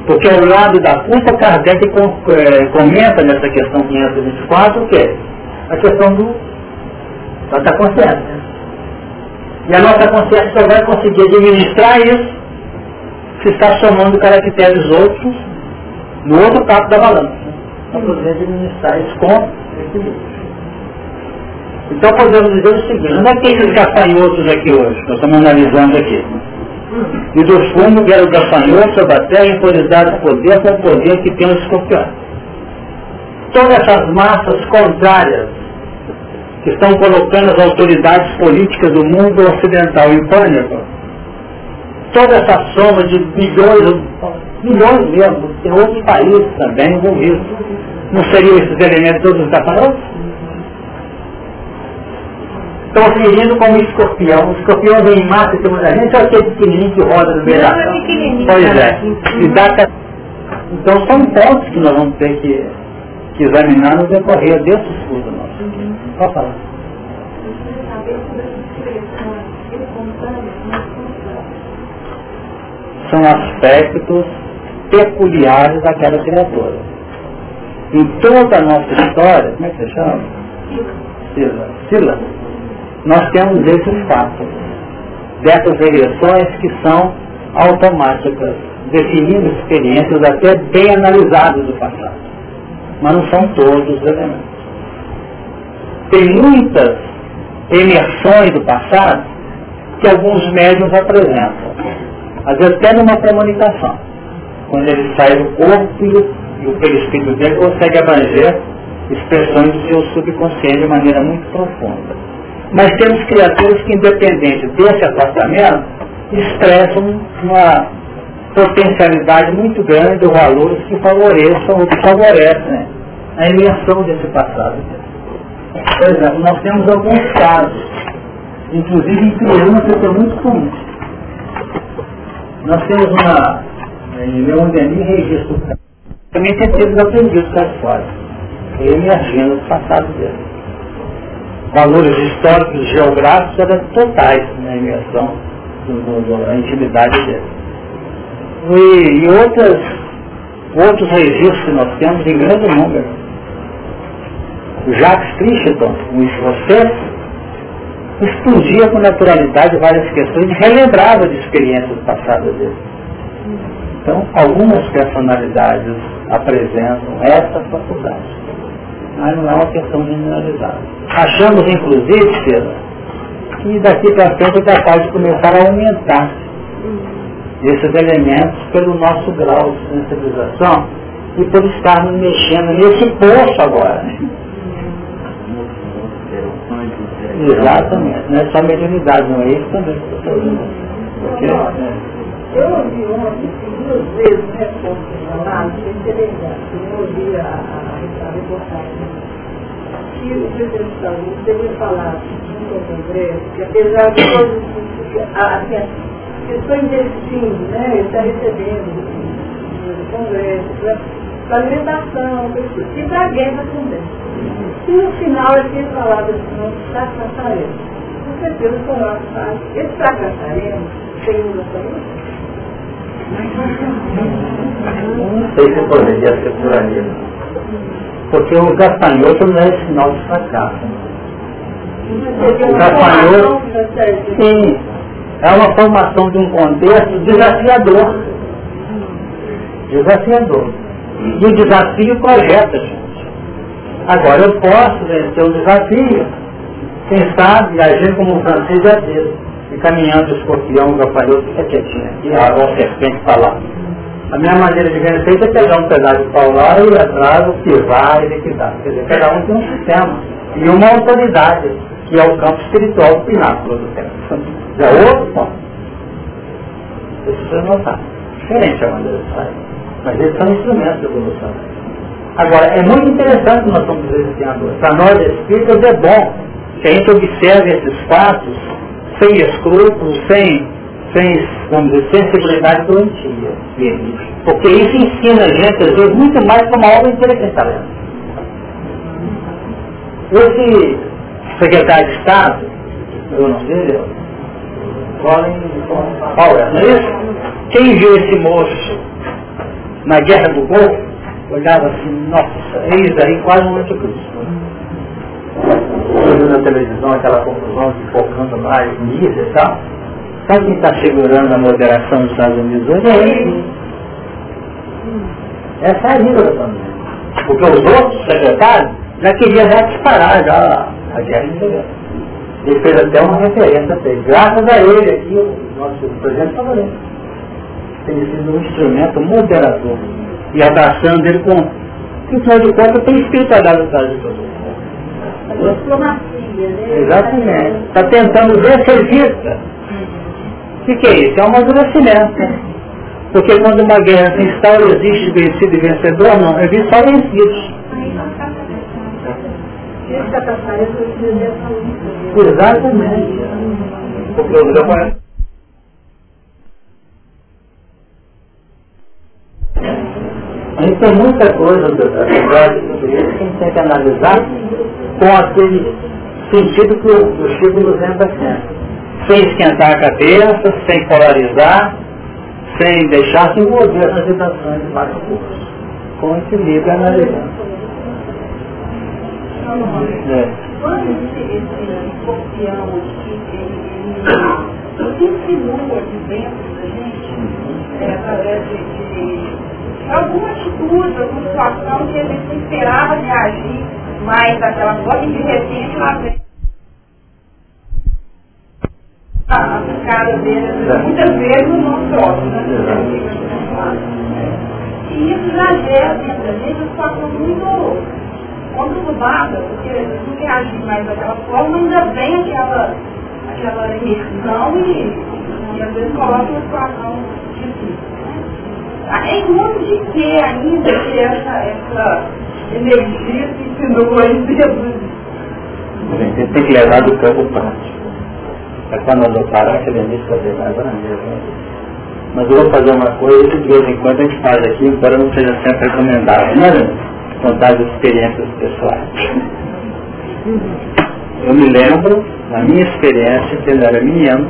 Porque ao lado da culpa, Kardec eh, comenta nessa questão 524 o quê? A questão do, da consciência. E a nossa consciência só vai conseguir administrar isso se está somando caracteres outros no outro capo da balança para poder administrar esse com. Então podemos dizer o seguinte, não é que esses gafanhotos aqui hoje, nós estamos analisando aqui. E do fundo vieram gafanhotos sobre a terra impunidade poder com o poder que tem os escorpiões. Todas essas massas contrárias que estão colocando as autoridades políticas do mundo ocidental em pânico, toda essa soma de milhões, milhões mesmo, tem outros países também envolvidos. Não seriam esses elementos todos gafanhotos? estão ferindo como escorpião. O escorpião vem em massa em cima da gente, olha aquele pequenininho que roda no meio da Pois é. E dá então são pontos que nós vamos ter que, que examinar no decorrer desse estudo nosso. Uhum. Pode falar. São aspectos peculiares daquela criatura. Em toda a nossa história, como é que você chama? Sila. Sila nós temos esses fatos, dessas regressões que são automáticas, definindo experiências até bem analisadas do passado. Mas não são todos os elementos. Tem muitas emersões do passado que alguns médios apresentam. Às vezes até numa comunicação. Quando ele sai do corpo e o perispírito dele consegue abranger expressões do seu subconsciente de maneira muito profunda. Mas temos criaturas que, independente desse afastamento, expressam uma potencialidade muito grande ou valores que favoreçam ou que favorecem a imersão desse passado. Por exemplo, nós temos alguns casos, inclusive em crianças é muito comum. Nós temos uma, em Leondeni, registro também tem sido aprendidos para fora. Ele agindo no passado dele valores históricos geográficos eram totais na imersão, da intimidade dele. E, e outras, outros registros que nós temos em grande número. O Jacques Crichton, um escocês, explodia com naturalidade várias questões e relembrava de experiências passadas dele. Então, algumas personalidades apresentam essa faculdade mas não é uma questão generalizada. Achamos, inclusive, Pedro, que daqui para frente é capaz de começar a aumentar esses elementos pelo nosso grau de sensibilização e por estarmos mexendo nesse poço agora. Né? Exatamente, não é só mediunidade, não é isso também. Porque, eu ouvi ontem, duas vezes, né, falado, eu ouvi a, a, reportagem, que o presidente da saúde teria falado no Congresso que apesar de todas assim, as questões desse fim, né, ele está recebendo do Congresso, para alimentação, e para a guerra também. E no final ele tinha falado assim, nós fracassaremos. Com certeza foi uma frase. Esse fracassaremos, saúde, não sei se poderia ser por ali. Porque o gafanhoto não é sinal de fracasso. O gafanhoto, sim, é uma formação de um contexto desafiador. Desafiador. E o desafio projeta, gente. Agora eu posso vencer o desafio. Quem sabe, agir como o francês já fez e caminhando o escorpião, o gafanhoto, fica quietinho aqui, a, serpente está lá. A minha maneira de ver feita é pegar um pedaço de pau lá e atrás, pivar e liquidar. Quer dizer, cada um tem um sistema e uma autoridade, que é o campo espiritual, o pináculo do tempo. Já é outro ponto. Precisa notar. Diferente a maneira de sair. Mas eles são instrumentos de evolução. Agora, é muito interessante que nós somos existindo. Para nós espíritas é bom que a gente observe esses fatos sem escrúpulos, sem, sem vamos dizer, sensibilidade doentia. Porque isso ensina a gente, às vezes, muito mais que uma obra intelectual. Esse secretário de Estado, eu não sei, Colin Powell, não é isso? Quem viu esse moço na Guerra do Golfo, olhava assim, nossa, eis aí quase um anticristo na televisão aquela confusão de focando mais nisso e tal. Sabe quem está segurando a moderação dos Estados Unidos hoje? É ele. Essa é a língua da família. Porque os outros secretários já queriam já disparar, já a guerra interior. Ele fez até uma referência a ele. Graças a ele aqui, o nosso presidente lendo. Tem sido um instrumento moderador. E abraçando ele com. Que afinal de contas tem espiritualidade atrás de todo mundo. Diplomacia, né? Exatamente. Está tentando ver vista. O que, que é isso? É um amadurecimento. Porque quando uma guerra se instaura, existe vencido e vencedor, não. Eu vi só vencidos. Exatamente. O problema é. A gente tem muita coisa da verdade sobre isso que a gente tem que analisar com aquele sentido que o, o Chico nos lembra sempre. Sem esquentar a cabeça, sem polarizar, sem deixar se envolver nas agitações de baixo curso. Com equilíbrio analisando. É. Quando esse, esse escorpião aqui, ele, ele insinua de dentro da gente, é, através de, de alguma atitude, alguma situação que a gente esperava reagir mais daquela forma e de repente lá a cara dele, muitas vezes nosso próximo, né? E isso já gera dentro da gente uma situação muito conturbada, porque não reagir mais daquela forma, ainda vem aquela, aquela imersão e, e às vezes coloca uma situação difícil. Né? Em mundo de que ainda que essa, essa energia se insinua em Jesus? A gente tem que levar do campo prático. É quando eu parar que a Denise fazer mais na mesa. Mas eu vou fazer uma coisa que de vez em quando a gente faz aqui, embora não seja sempre recomendável, né? Contar as experiências pessoais. Eu me lembro, na minha experiência, que ele era menino,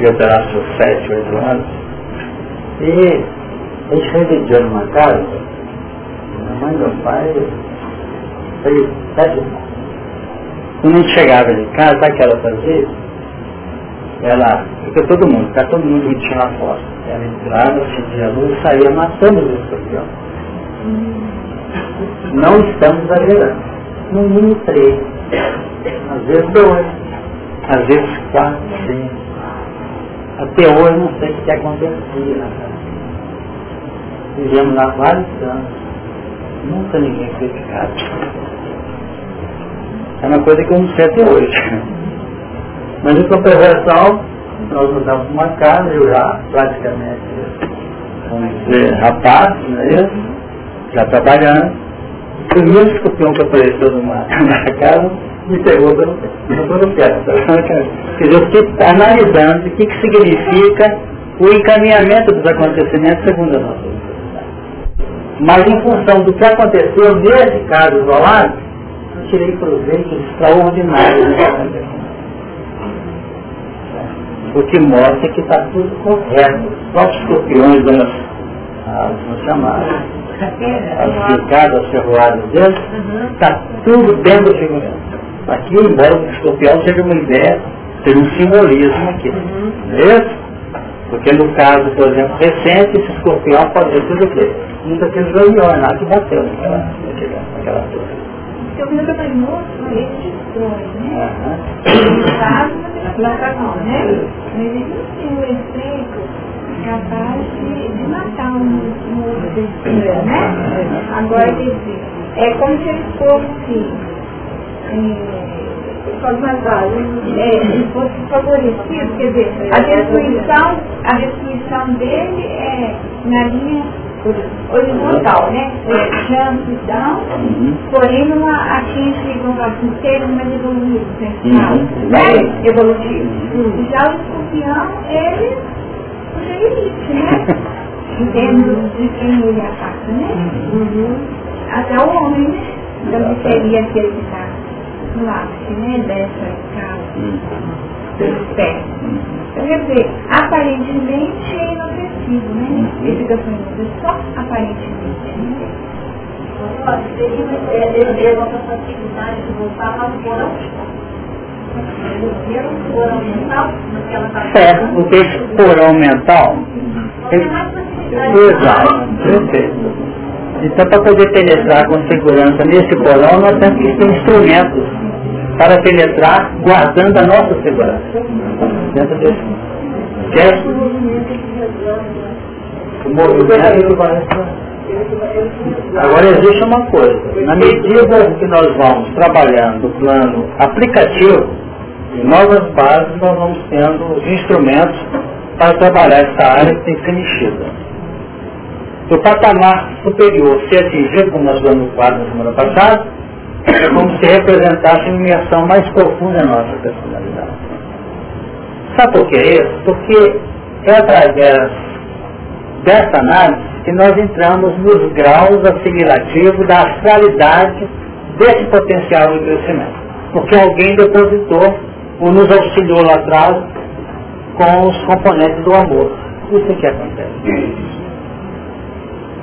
eu terá seus sete, oito anos, e a gente residia numa casa, minha mãe meu pai, fez sete irmãos. Quando a chegava em casa, sabe o que ela fazia? Ela, porque todo mundo, está todo mundo tinha lá fora. Ela entrava, acendia a luz e saía matando os escorpiões. Não estamos exagerando. No mínimo três. Às vezes dois. Às vezes quatro, cinco. Até hoje não sei o que acontecia casa. Vivemos lá vários anos. Nunca ninguém foi picado. É uma coisa que eu não sei até hoje. Mas em compensação, nós mudamos uma casa, eu já praticamente, vamos dizer, rapaz, não é isso? Já trabalhando. O primeiro escorpião que apareceu numa, *laughs* na casa me pegou pelo pé. Eu fiquei analisando o que, que significa o encaminhamento dos acontecimentos segundo a nossa. Mas em função do que aconteceu nesse caso isolado, eu tirei proveito extraordinário o que mostra que está tudo correto. Os próprios escorpiões dando as, as chamadas, as picadas, as ferroadas deles, está tudo dentro da figura. Aqui, embora o escorpião seja uma ideia, seja um simbolismo aqui. É isso? Porque no caso, por exemplo, recente, esse escorpião pode ser tudo o quê? Um daqueles reuniões lá que bateu naquela, naquela, naquela torre. Eu vi que eu falei, nossa, esse destrói, né? No caso, a plantação, né? Mas existe um efeito capaz de, de matar um, um outro destino, né? Agora, quer dizer, é como se ele fosse é, ele fosse favorecido, quer dizer, a destruição, a destruição dele é na linha horizontal, né? Jump down, porém não atinge, vamos falar assim, seres mais evoluídos, né? Evolutivo. Já o escorpião, ele puxa limite, né? *laughs* Em termos de quem ele ataca, né? Até o homem, né? Então seria aquele que está ápice, né? Dessa escala dos pés. Então, quer dizer, aparentemente é inofensivo, né? Educação inofensiva, só aparentemente. Né? Seria perder nossa facilidade de voltar ao mental, Certo, o texto porão mental. Exato, perfeito. Então, para poder penetrar com segurança nesse porão, nós temos que ter instrumentos para penetrar, guardando a nossa segurança. Dentro desse o movimento Agora existe uma coisa, na medida que nós vamos trabalhando o plano aplicativo, novas bases nós vamos tendo os instrumentos para trabalhar essa área que tem que ser mexida. O patamar superior se atingido, como nós vimos no quadro na semana passada, é como se representasse uma imersão mais profunda em nossa personalidade. Sabe por que isso? Porque é através dessa análise que nós entramos nos graus assimilativos da astralidade desse potencial de crescimento. Porque alguém depositou ou nos auxiliou lá atrás com os componentes do amor. Isso é que acontece.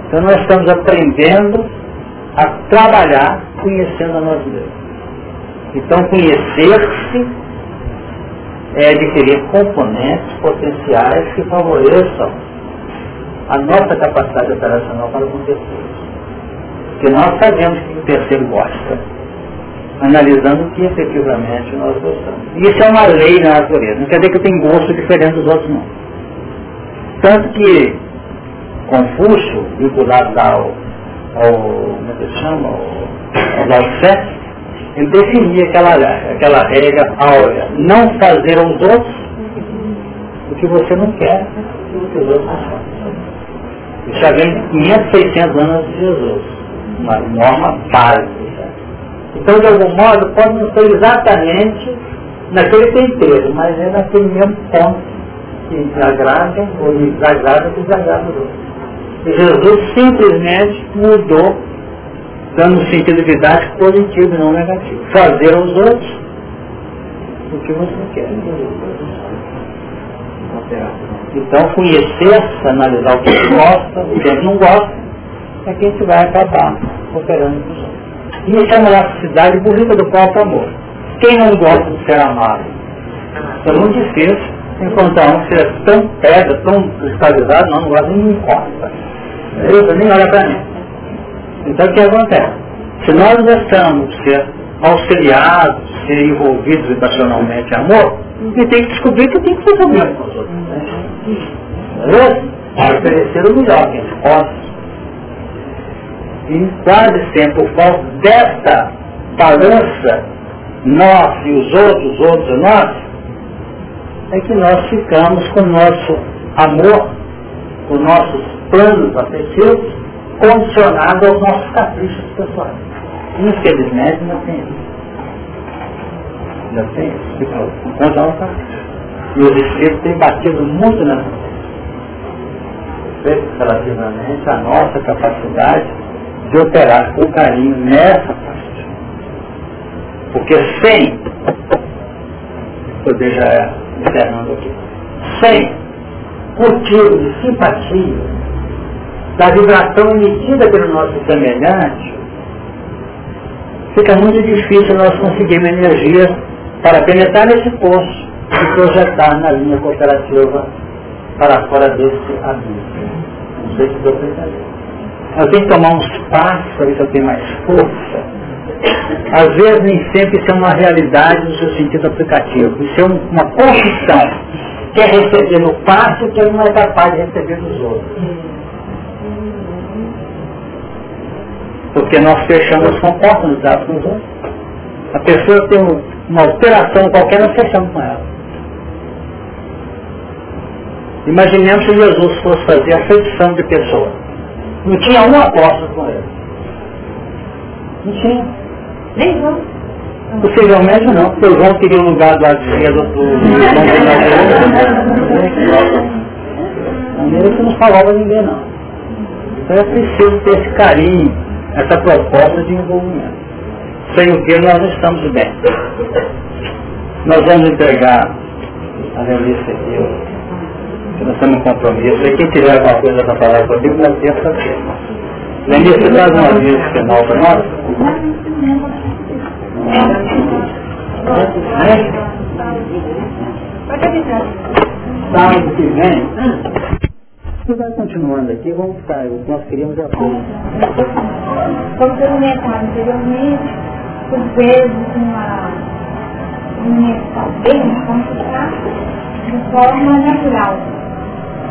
Então nós estamos aprendendo a trabalhar conhecendo a nós mesmos. Então conhecer-se é adquirir componentes potenciais que favoreçam a nossa capacidade operacional para com terceiros. Porque nós sabemos que o terceiro gosta, analisando o que efetivamente nós gostamos. E isso é uma lei na natureza, não quer dizer que tenho gosto diferente dos outros não. Tanto que Confúcio, vinculado ao, ao como se chama, ao, ao Lao ele definia aquela, aquela regra áurea, não fazer aos outros o que você não quer que os outros façam. Isso já vem de 500, 600 anos de Jesus. Uma norma básica. Então, de algum modo, pode não ser exatamente naquele tempero, mas é naquele mesmo ponto que agrada ou desagrada ou desagrada os outros. E Jesus simplesmente mudou, dando um sentido didático positivo e não negativo. Fazer aos outros o que você quer. Então conhecer, analisar o que gente gosta, o que não gosta, é que a gente vai acabar operando com os outros. Isso é uma elasticidade bonita do próprio amor. Quem não gosta de ser amado? É muito difícil encontrar um seja tão pedra, tão cristalizado, não, não gosta de ninguém Eu nem olha para mim. Então o que acontece? Se nós gostamos de ser auxiliados, ser envolvidos vibracionalmente em amor, e tem que descobrir que tem que fazer o mesmo com os outros. Para oferecer o melhor que a gente possa. E quase sempre, por causa desta balança, nós e os outros, os outros e nós, é que nós ficamos com o nosso amor, com nossos planos afetivos, condicionados aos nossos caprichos pessoais. Infelizmente, não tem isso já tem encontrar um capricho. E os espíritos têm batido muito nessa relativamente à nossa capacidade de operar com carinho nessa parte. Porque sem, poder já é encerrando aqui, sem motivo de simpatia, da vibração emitida pelo nosso semelhante, fica muito difícil nós conseguirmos energia para penetrar nesse poço e projetar na linha cooperativa para fora desse abismo. Não sei se deu. Eu tenho que tomar uns passos para ver se eu tenho mais força. Às vezes nem sempre isso é uma realidade no seu sentido aplicativo. Isso é uma confissão. Quer receber no passo que ele não é capaz de receber dos outros. Porque nós fechamos com oportunidades com os outros. A pessoa tem um uma alteração qualquer, nós fechamos com ela. Imaginemos se Jesus fosse fazer a feição de pessoa. Não tinha um apóstolo com ele. Não tinha. João. Possivelmente não, porque o João queria o lugar do Azedo, do Não que não falava ninguém não. Então é preciso ter esse carinho, essa proposta de envolvimento sem o que nós não estamos bem. Nós vamos entregar a revista aqui, que nós temos um compromisso. E quem tiver alguma coisa para falar comigo, na terça-feira. Lenir, você traz uma vez final para nós? Sábado que vem, você vai continuando aqui, vamos ficar, nós queríamos já Como foi comentado anteriormente, o peso com a alimentar bem, ficar de forma natural.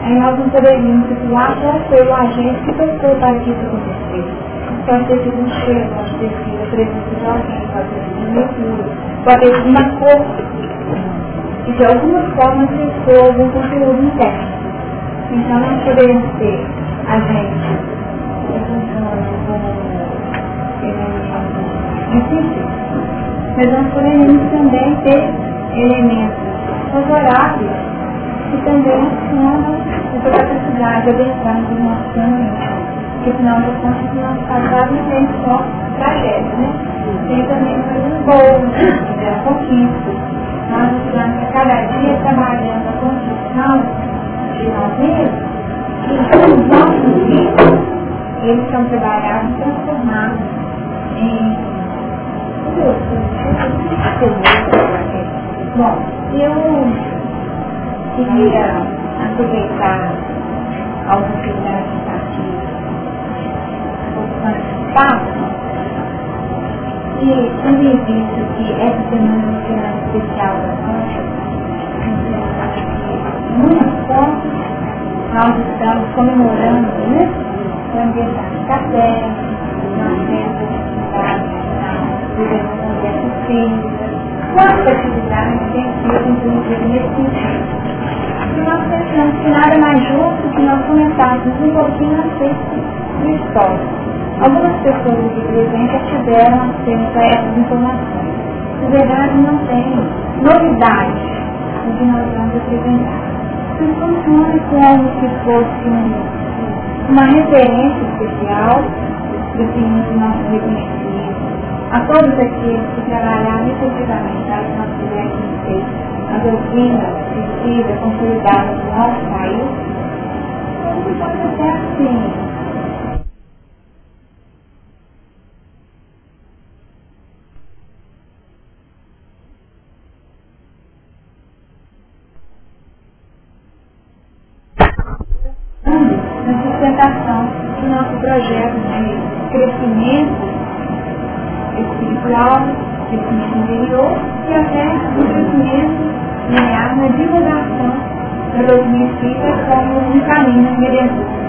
Aí nós não poderíamos situar qual foi o agente que pensou para que isso acontecesse. Pode ter sido um cheiro, pode ter sido a presença de alguém, pode ter sido um leitura, pode ter sido uma cor. E de alguma forma testou algum conteúdo interno. Então nós poderíamos ter agentes que funcionam como difícil. Mas nós poderíamos também ter elementos favoráveis que também funcionam com capacidade de adentrar no nosso íntimo. Porque afinal de contas o nosso passado não tem só tragédia, né? Tem também coisas boas, a conquista. Nós estamos a cada dia trabalhando a construção de nós mesmos e os nossos filhos, eles são trabalhados e transformados em Bom, eu queria aproveitar a oportunidade de espaço e tendo visto que essa semana no final especial da Concha, muitos pontos nós estamos comemorando né, o aniversário da Terra, nós temos a liberação dessas físicas, quantas atividades tem sido inclusive nesse sentido. E nós pensamos que nada mais justo que nós comentássemos um pouquinho acerca do histórico. Algumas pessoas presentes já tiveram acesso a essas informações. Na verdade, não tem novidade no que nós vamos apresentar. Isso funciona como se fosse uma referência especial do nosso reconhecimento a todos aqueles que trabalharam efetivamente que nós tivéssemos ter a doutrina vestida, consolidada no nosso país, tudo pode ser assim. Na sustentação do nosso projeto de crescimento espiritual, crescimento interior e até o crescimento linear na divulgação da doutrina espírita como um caminho merecedor.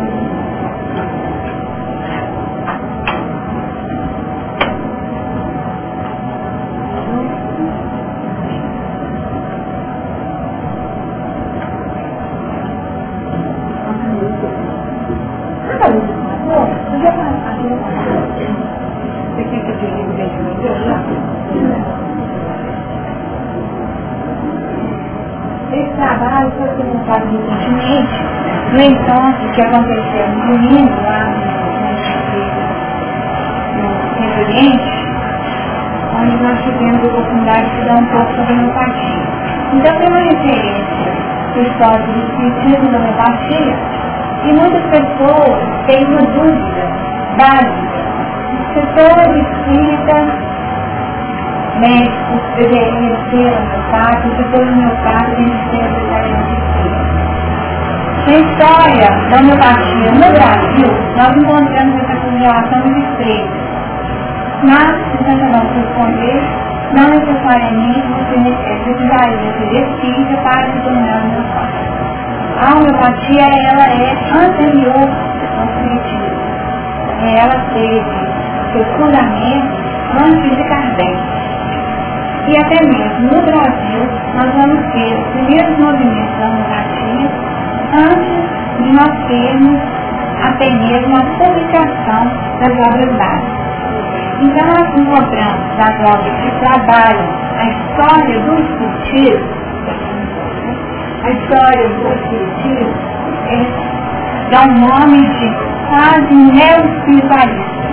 No encontro que aconteceu no domingo lá no, no Oriente, onde nós tivemos a oportunidade de dar um pouco sobre homeopatia. Então tem uma referência do histórico do espiritismo da homeopatia e muitas pessoas têm uma dúvida básica. Pessoas espíritas, médicos, deveriam ser homeopáticos, pessoas homeopáticas deveriam ser vegetarianos na história da homeopatia no Brasil, nós encontramos essa correlação de estreitas. Mas, se Santa não responder, não necessariamente você precisaria ser espírita para se tornar homeopata. A homeopatia, ela é anterior ao espiritismo. Ela teve seu fundamento antes de Kardec. E até mesmo no Brasil, nós vamos ter os primeiros movimentos da homeopatia antes de nós termos até mesmo a publicação das obras básicas. Então nós encontramos nas obras que trabalham a história do espiritismo, a história do espiritismo é, dá um nome de quase neo-espiritualista,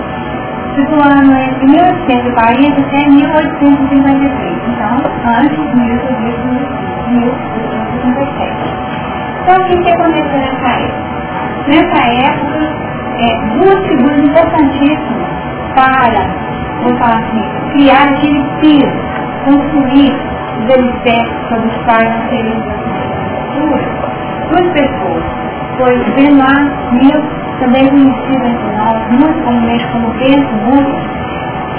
situando entre 1840 até 1853, então antes de 1857. Então, o que, aconteceu nessa época? Nessa época, é, duas figuras importantíssimas para, vou falar assim, criar aquele piso, construir os alicerces sobre os nós teremos a cultura. Duas pessoas. Foi Benoit Mills, também conhecido entre nós, muito comumente como Bento muito,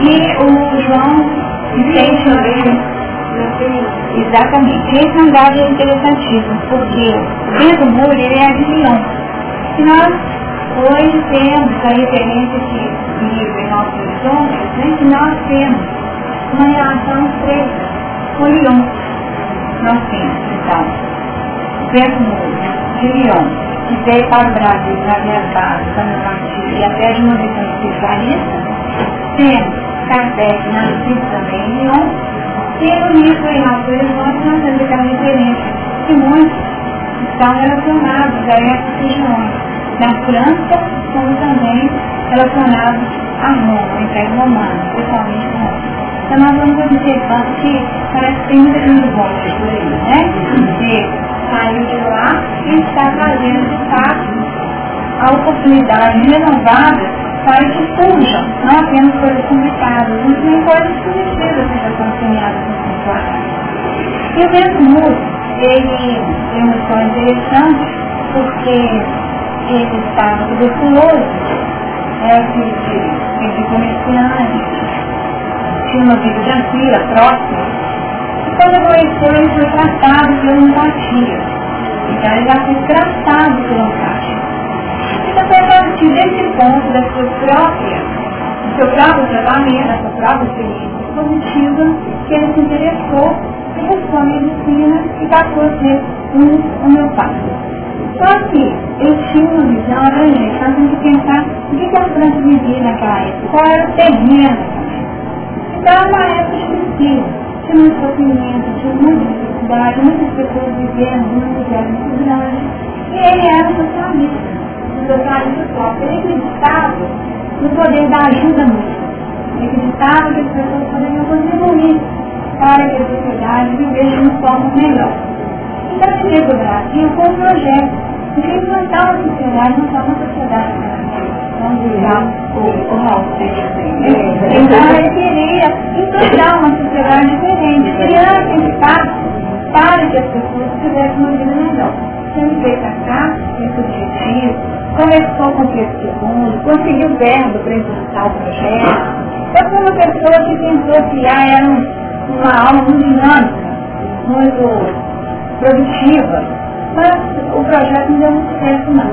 e o João Vicente Exatamente. Esse é um dado interessantíssimo, porque dentro do muro ele é a de Se nós hoje temos a referência de livro em nossos horizontes, né, que nós temos uma relação estreita com Lyon. Nós temos, então, dentro do muro de Lyon, que veio para o Brasil na minha base, para e até de uma visão especialista, temos Kardec nascido também em e no livro em autores nós temos aquela referência que muitos estão relacionados a essas regiões, na França, como também relacionados a Roma, ao Império Romano, principalmente Roma. Então nós vamos observando que parece que tem muita gente volta por aí, né? Porque saiu de lá e está trazendo de fato a oportunidade renovada para que surjam, não apenas coisas complicadas, mas também coisas positivas que já estão semeadas no santuário. E o vento mudo, ele tem uma história interessante, porque ele estava tuberculoso, de, filho de comerciante, tinha uma vida tranquila, próxima, e quando adoeceu ele foi tratado pela empatia. Então ele já foi tratado pela empatia. Então foi a partir desse ponto da sua própria, do seu próprio tratamento, da sua própria experiência positiva, que ele se interessou e buscou a medicina e a ser um homeopata. Só que eu tinha uma visão, né, gente? Nós temos que pensar o que, que a França vivia naquela época, qual era o terreno. Então, uma época difícil, tinha muito sofrimento, tinha muita dificuldade, muitas pessoas vivendo numa guerra muito grande. E ele era um socialista socialista próprio. Ele acreditava no poder da ajuda mútua. Ele acreditava que as pessoas poderiam contribuir para que a sociedade vivesse de uma forma melhor. Então ele veio para o Brasil com um projeto de implantar uma sociedade, não só uma sociedade Então ele queria implantar uma sociedade diferente, criar esse espaço para que as pessoas tivessem uma vida melhor. Ele veio para cá, esse objetivo, começou com o segundo, conseguiu verbo para implantar o projeto. Eu fui uma pessoa que pensou que ah, era uma alma muito dinâmica, muito produtiva, mas o projeto não deu muito certo não.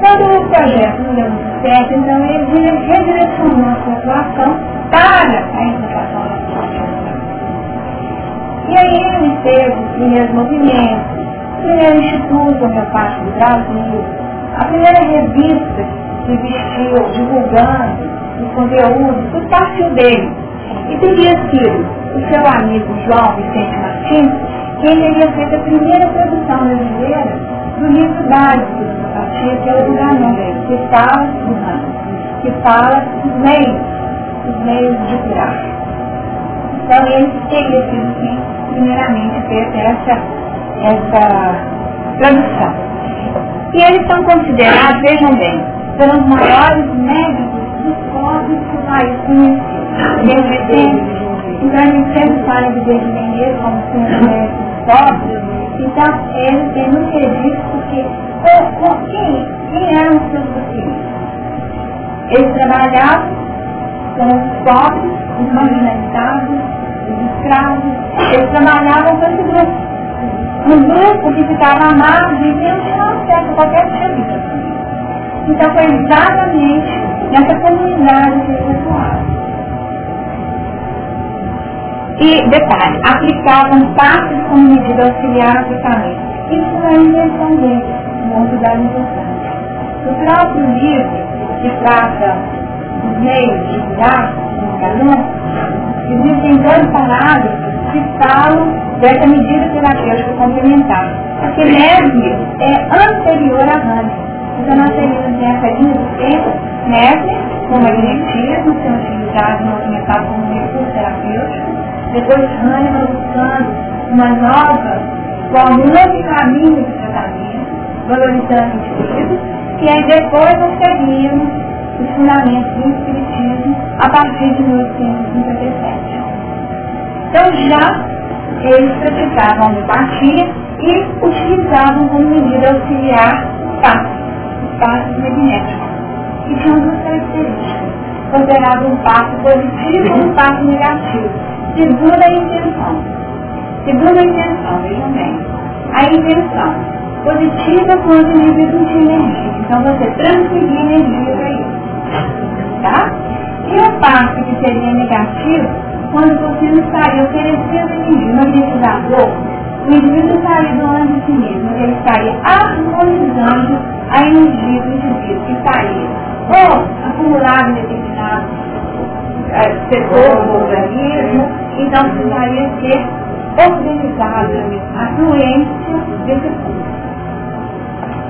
Quando o projeto não deu muito certo, então ele redirecionou a sua atuação para a implantação da sua E aí ele fez os primeiros movimentos, primeiro instituto homeopático do Brasil, a primeira revista que existiu divulgando os conteúdos, tudo partiu dele. E teria sido o seu amigo João Vicente Martins quem teria feito a primeira produção brasileira do livro básico da homeopatia, que é o Ganon, que fala do ramo, que fala dos meios, os meios de curar. Então ele teria sido quem primeiramente fez essa, essa produção. E eles são considerados, vejam bem, pelos maiores médicos dos pobres que o país conhecido. Desde sempre. Então gente sempre fala de Deus como sendo médicos pobres. Então eles têm muito disso porque quem, quem eram os seus pacientes? Eles trabalhavam com os pobres, os marginalizados, os escravos. Eles trabalhavam com esse grupo um grupo que ficava amado e não tinha acesso a qualquer serviço. Então foi exatamente nessa comunidade que eles atuavam. E, detalhe, aplicavam passos como medida auxiliar ao tratamento. Isso não é invenção dele, muito da importante. O próprio livro, que trata os meios de curar no calor, existem dois parágrafos falam dessa medida terapêutica complementar. Porque Mesmer é anterior a Hahnemann. Então nós teríamos nessa linha do tempo Mesmer, como magnetismo, sendo utilizado no alimentar como recurso terapêutico, depois Hahnemann buscando uma nova um novo caminho de tratamento, valorizando o indivíduo, e aí depois nós teríamos os fundamentos do Espiritismo a partir de 1857. Então já eles praticavam homeopatia e utilizavam como medida auxiliar passos, os passos magnéticos, que tinham duas características, considerado um passo positivo e um passo negativo, segundo a intenção. Segunda intenção, vejam bem. A intenção positiva quando o indivíduo de energia. Então você transferir energia para isso. Tá? E a parte que seria negativa, quando você não estaria oferecendo energia no ambiente da dor, o indivíduo estaria doando de si mesmo, ele estaria harmonizando a energia do indivíduo, que estaria ou acumulado em determinado é, setor do organismo, então precisaria ser organizada a fluência desse curso.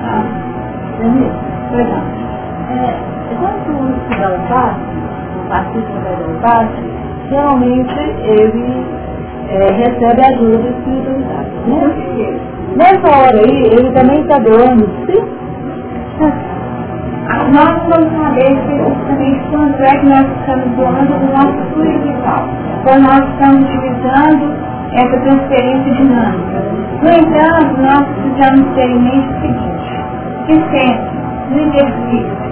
Ah, pois não. É, quando se dá o passe, o partista vai dar o passe, geralmente ele é, recebe ajuda espiritualidade. Né? Nessa hora aí, ele também está doando, sim? Nós vamos saber especificamente quando é que nós estamos doando o nosso vital. Quando nós estamos utilizando essa transferência dinâmica. No entanto, nós precisamos ter em mente o seguinte, que sempre, no exercício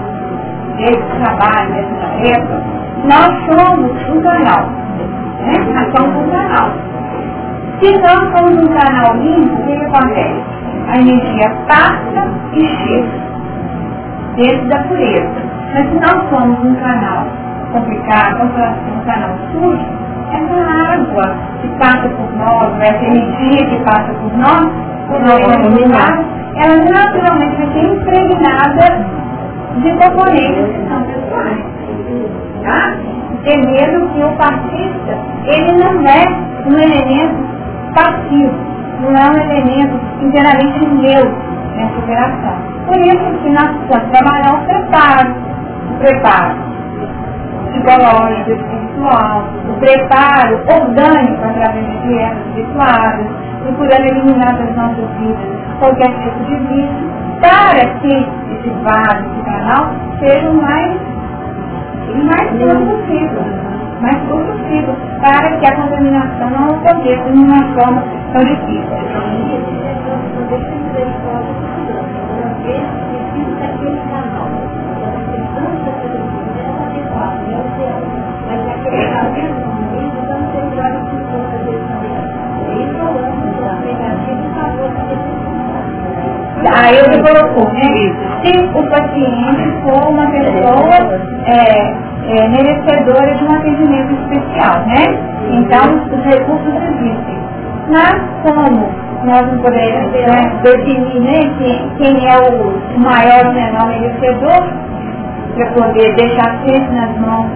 desse trabalho, dessa tarefa, nós somos um canal. Né? Nós somos um canal. Se nós somos um canal limpo, o que acontece? A energia passa e chega dentro da pureza. Mas se nós somos um canal complicado, um canal sujo, essa água que passa por nós, essa energia que passa por nós, por nós ela naturalmente vai ser impregnada de componentes que são pessoais. Tá? Entendendo que o partista, ele não é um elemento passivo, não é um elemento inteiramente neutro nessa operação. Por isso que nós precisamos trabalhar o preparo, o preparo psicológico, espiritual, o preparo orgânico através de dietas espirituais, procurando eliminar das nossas vidas qualquer tipo de vício, para que esse vaso, esse canal, seja o mais, o mais puro possível. Mais puro possível, para que a contaminação não aconteça de uma forma tão difícil. Aí ele colocou, né? Se o paciente for uma pessoa é, é, merecedora de um atendimento especial, né? Então, os recursos existem. Mas como nós não podemos né, definir né, quem, quem é o maior ou menor merecedor, para poder deixar sempre nas mãos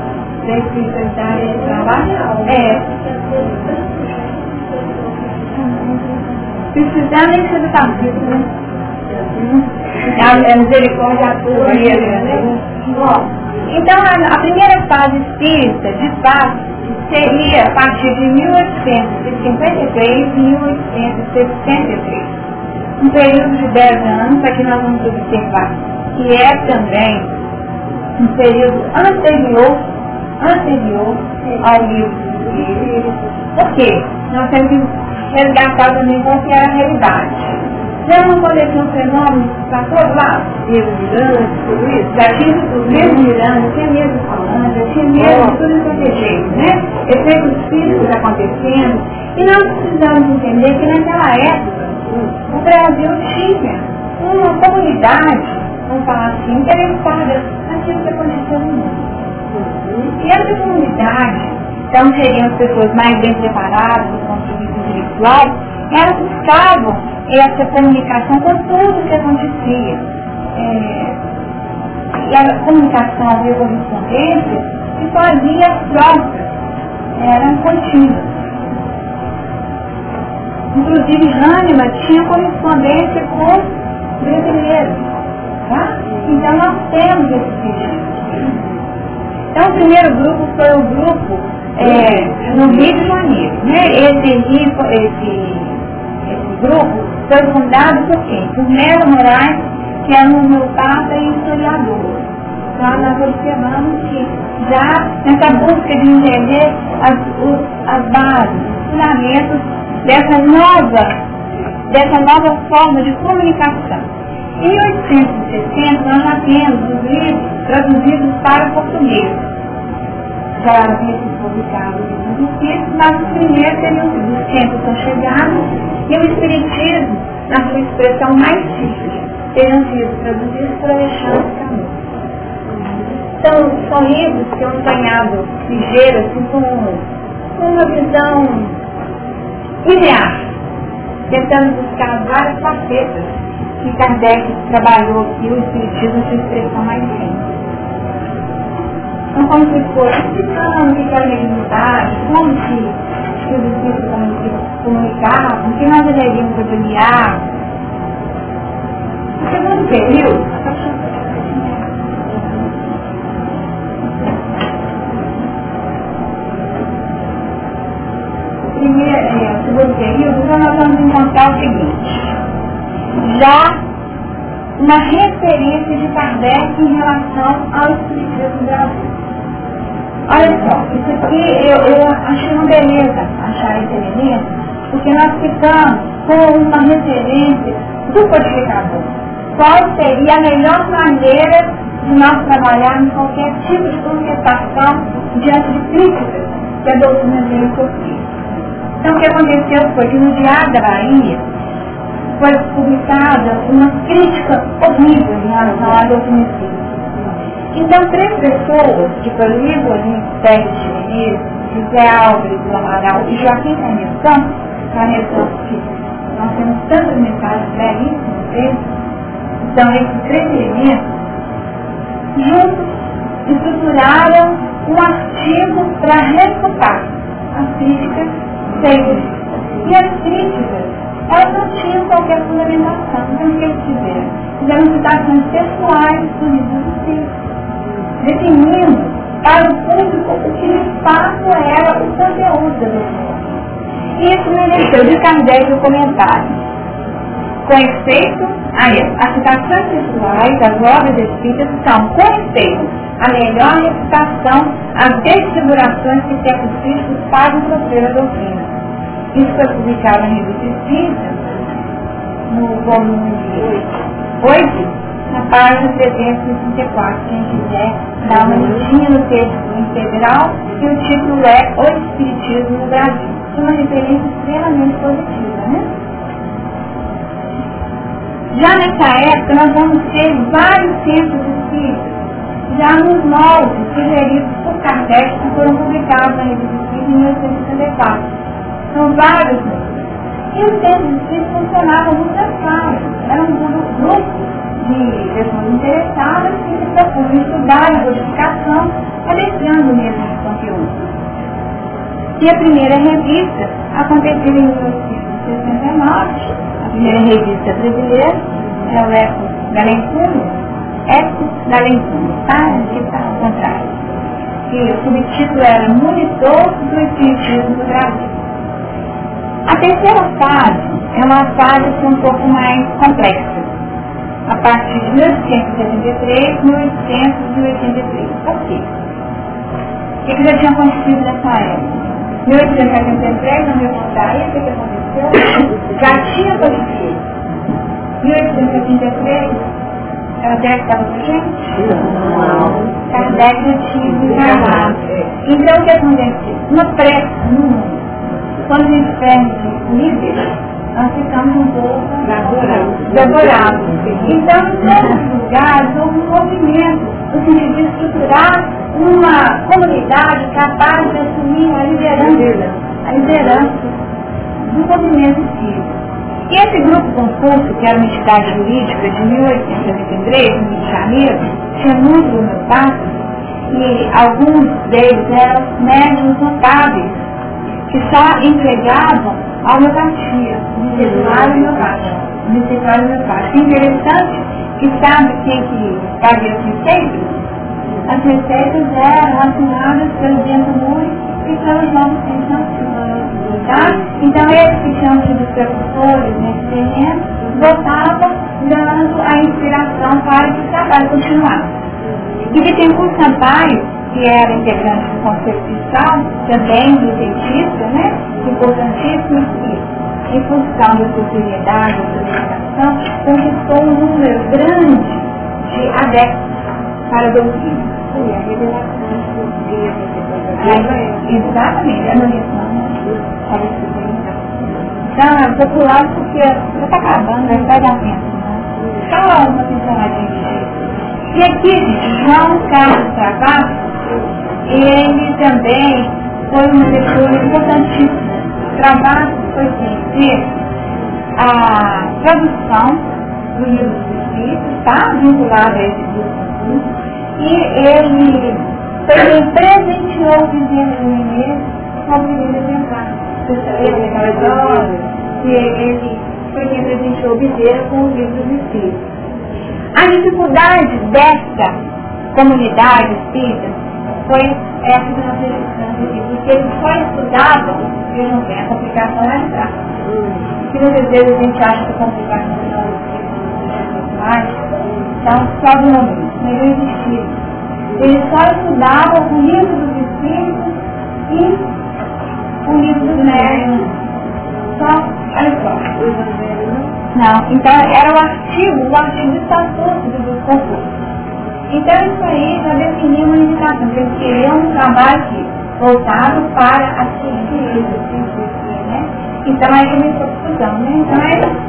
da espiritualidade de trabalho, é. Precisar nem ser do partido, né? A misericórdia atua né? Bom, então a, a primeira fase espírita, de fato, seria a partir de 1853 e 1863. Um período de 10 anos, aqui nós vamos observar que é também um período anterior, anterior ao livro. Por quê? Nós temos que resgatar também qual que era a realidade. Já não aconteceu um fenômeno para todo lado? Mesmo Miranda, tudo isso? Já tinha tudo, mesmo Miranda, tinha mesmo falando, já tinha mesmo tudo isso jeito, né? Efeitos físicos acontecendo. E nós precisamos entender que naquela época o Brasil tinha uma comunidade, vamos falar assim, interessada naquilo que aconteceu no mundo. E essa comunidade, então seriam as pessoas mais bem preparadas do ponto de vista intelectual, elas buscavam essa comunicação com tudo que acontecia. É, e a comunicação a correspondência se fazia própria, era contínua. Inclusive Hahnemann tinha correspondência com brasileiros. Tá? Então nós temos esse registro. Então o primeiro grupo foi o grupo é, no Rio de Janeiro. Né? Esse, esse grupo foi fundado por quem? Por Melo Moraes, que é um homeopata e historiador. Então nós observamos que já nessa busca de entender as, os, as bases, os fundamentos dessa nova, dessa nova forma de comunicação. Em 1860 nós já temos os livros traduzidos para o português. Já havia sido publicado livros escritos, mas os primeiros seriam os centros São chegado, e o Espiritismo, na sua expressão mais simples, tenham sido traduzidos por Alexandre Camus. São, são livros que eu apanhado ligeiro, assim, com, com uma visão linear, tentando buscar várias facetas que Kardec trabalhou aqui o Espiritismo de expressão mais simples. Como se fosse explicando o que é a mediunidade, como que, que os espíritos comunicavam, o que nós deveríamos avaliar. O segundo período, primeiro, é, segundo período, então nós vamos encontrar o seguinte. Já uma referência de Kardec em relação ao Espiritismo Brasil. Olha só, isso aqui eu, eu achei uma beleza achar esse elemento, porque nós ficamos com uma referência do codificador. Qual seria a melhor maneira de nós trabalharmos qualquer tipo de contestação diante de críticas que a doutrina dele sofria. Então o que aconteceu foi que no Diário da Bahia foi publicada uma crítica horrível em relação à doutrina espírita. Então três pessoas, que foi Luiz Pérez de Menezes, José Álvares do Amaral e Joaquim Carneiro Campos, que nós temos tantas mensagens belíssimas deles, então esses três elementos, juntos estruturaram um artigo para refutar as críticas sempre. E as críticas, elas não tinham qualquer fundamentação. Então, o que eles fizeram? Fizeram citações pessoais do livro do definindo para o público o que de fato era o conteúdo da doutrina. E isso mereceu de Kardec o comentário. Com efeito, as citações pessoais das obras espíritas são, com efeito, a melhor reputação às desfigurações que certos espíritos fazem sofrer a doutrina. Isso foi publicado na revista Espírita, no volume 8, na página 364, quem quiser dar uma listinha no texto integral, e o título é O Espiritismo no Brasil. Uma referência extremamente positiva, né? Já nessa época, nós vamos ter vários centros espíritas, já nos moldes sugeridos por Kardec, que foram publicados na revista Espírita em 1864. São vários E os centros espíritas funcionavam muito fácil. Eram um grupo de pessoas interessadas que se propunham estudar a codificação, adestrando mesmo esse conteúdo. E a primeira revista aconteceu em 1869, a primeira revista brasileira, é o Eco Galencuno, Eco Galencuno, tá? Aqui está ao contrário. E o subtítulo era Monitor do Espiritismo do Brasil. A terceira fase é uma fase assim, um pouco mais complexa, a partir de 1873, 1883. Por quê? O que, já tinha acontecido nessa época? 1873, no meu aí, o que, aconteceu? Já tinha acontecido. 1873, Kardec estava com gente? Não. Kardec já tinha desencarnado. Então o que aconteceu? Uma pressa no mundo. Quando a gente perde níveis, nós ficamos um pouco devorados. Então, em todos os lugares, houve um movimento no sentido estruturar uma comunidade capaz de assumir a liderança, a liderança do movimento espírita. E esse grupo concurso, que era uma entidade jurídica de 1883, no Rio de Janeiro, tinha muitos homeopatas e alguns deles eram médios notáveis, que só entregavam a homeopatia, necessário homeopático. Necessário homeopático. Interessante que sabe quem que fazia as receitas? As receitas eram assinadas pelo Bento Muri e pelos novos cientistas. Tá? Então esses que chamam de precursores nesse terreno votavam dando a inspiração para que o trabalho continuasse. E de Tenkur Sampaio, que era integrante do Conselho Fiscal, também do cientista, né? importantíssimo, e em função da seriedade, da dedicação, conquistou um número grande de adeptos para a doutrina. Foi a revelação do Deus. Exatamente, a nomeação tá popular porque já está acabando, né? vai dar tempo. Né? Só uma pinceladinha. E aqui, João Carlos Travasso, ele também foi uma pessoa importantíssima. Travasso foi conhecer a tradução do livro dos Espíritos, está vinculado a esse livro e ele quem presenteou o Vicente Menezes com o primeiro exemplar. Que ele foi quem presenteou o Bezerra com o livro dos Espíritos. A dificuldade desta comunidade espírita foi essa que nós registramos aqui, porque eles só estudavam, vejam bem, a complicação é entrar. Que muitas vezes a gente acha que a complicação não é mais, então só do momento, não existia. Eles só estudavam o livro dos Espíritos e o livro dos médios. Só, olha só. Não, então era o artigo, o artigo de estatuto do concurso. Então isso aí já definia uma indicação, que eles queriam um trabalho voltado para a ciência, né? Então aí começou a discussão, né? Então é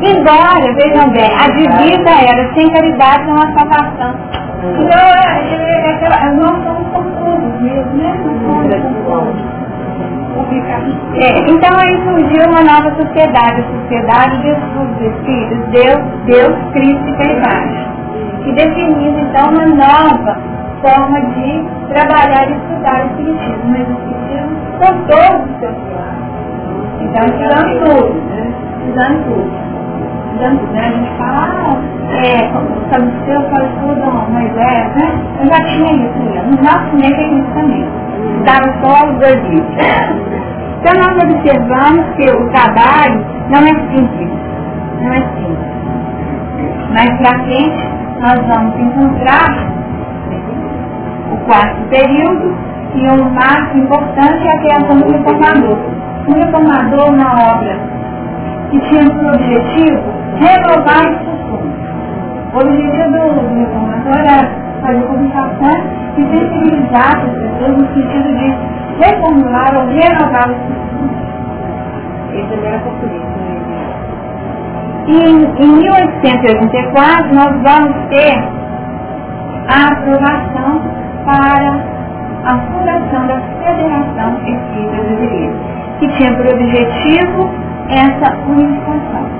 Embora, vejam bem, a divisa era sem caridade não há salvação. Então, é, é, é nós somos confusos mesmo, né? É, então aí surgiu uma nova sociedade, a sociedade dos espíritos, Deus, Deus, Cristo e caridade. Que definiu então uma nova forma de trabalhar e estudar o espiritismo, mas o espiritismo com todos os seus lados. Então estudando tudo, né? Estudando tudo estudando, né? A gente fala, ah, é, o seu, fala tudo, Moisés, né? Eu já tinha isso, né? no nosso meio tem isso também. Estava só os dois livros. Então nós observamos que o trabalho não é simples. Não é simples. Mais pra frente, nós vamos encontrar o quarto período e um marco importante é a criação do reformador. O reformador, na obra que tinha por objetivo renovar os costumes. O objetivo do reformador era fazer publicações e sensibilizar as pessoas no sentido de reformular ou renovar os costumes. Esse era português. Né? E em 1884 nós vamos ter a aprovação para a fundação da Federação Espírita Brasileira, que tinha por objetivo essa unificação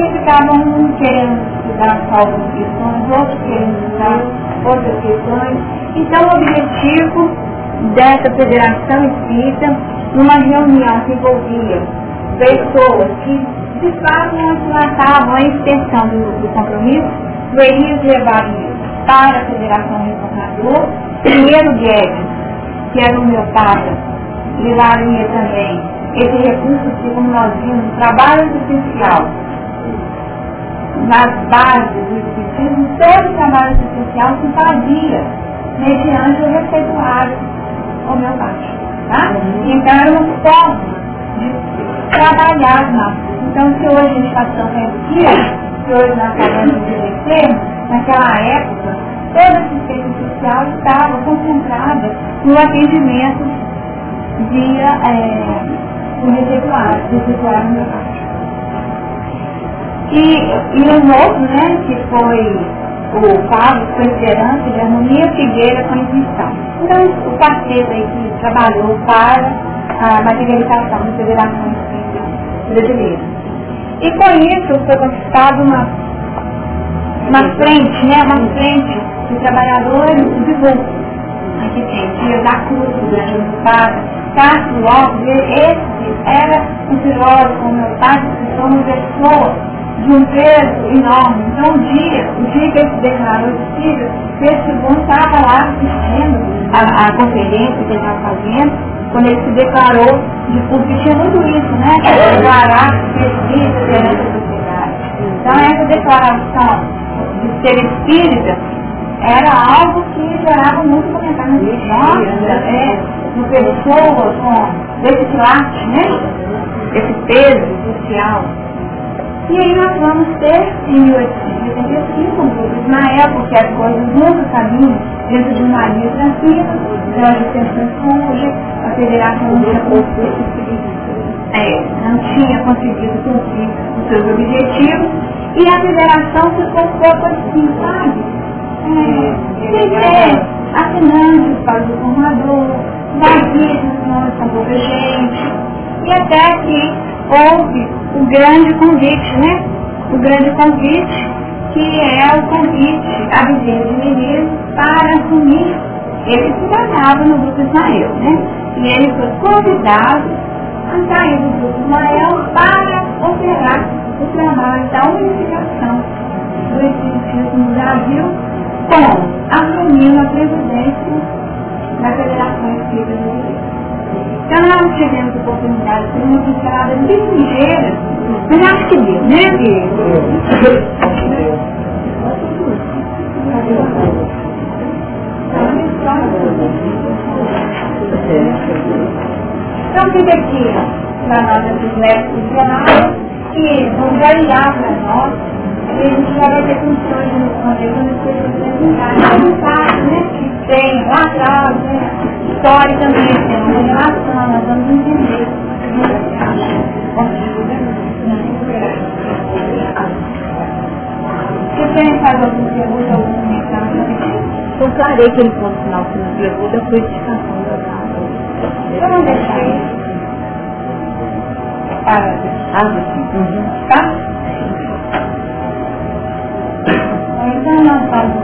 porque ficavam um querendo estudar algumas questões, outros querendo estudar outras questões. Então o objetivo dessa federação espírita, numa reunião que envolvia pessoas que de fato não tratavam a extensão do, do compromisso, Elias levava para a Federação Reformador, primeiro Guedes, que era o meu papa, levaria também esse recurso que, como nós vimos, trabalho essencial nas bases do Espiritismo, todo o trabalho social se fazia mediante o receituário homeopático. Tá? Então era uma forma de trabalhar mais. Então se hoje a gente está tão aqui, que hoje nós acabamos de exercer, naquela época, toda a assistência social estava concentrada no atendimento via é, o receituário, receituário homeopático. E, e um outro, né, que foi o Pablo, que foi liderança de harmonia, Figueira com intuição. Então, o quarteto aí que trabalhou para a materialização da Federação Brasileira. E com isso foi conquistado uma, uma frente, né, uma frente de trabalhadores de grupo. Aqui tem Dias da Cruz, do Grande Estado, Castro Lopes, esse era um filósofo, meu pai, que foi uma pessoa de um peso enorme. Então, um dia, o dia que ele se declarou espírita, Pedro II estava lá assistindo a, a conferência que ele estava fazendo, quando ele se declarou de público, tinha muito isso, né? Declarar espírita perante a sociedade. Então, essa declaração de ser espírita era algo que gerava muito comentário no Nossa, é, no pessoa com esse late, né? Esse peso social. E aí nós vamos ter, em 1885, na época as coisas nunca caminham dentro de uma linha tranquila, das extensões surge, a federação não tinha conseguido, é, não tinha conseguido cumprir os seus objetivos e a federação ficou um pouco assim, sabe? É, ter assinantes para o formador, vazios não com pouca gente, e até que houve o grande convite, né? O grande convite, que é o convite a Bezerra de Menezes para assumir, ele se tratava no grupo Ismael, né? E ele foi convidado a sair do grupo Ismael para operar o trabalho da unificação do Espiritismo no Brasil, com assumindo a presidência da Federação Espírita Brasileira. Nós tivemos oportunidade de ter uma pincelada bem ligeira, mas acho que deu, né, Então fica aqui nós esses médicos funcionários que vão variar para nós a gente já vai ter condições de responder quando as apresentarem. É um fato, né? Tem lá atrás, né? Historicamente tem relação, nós vamos entender. Você tem mais alguma pergunta, algum comentário? Eu clarei que ele fosse final que nos levou da codificação da casa. Vamos deixar isso para Ah, sim. tá? Então nós vamos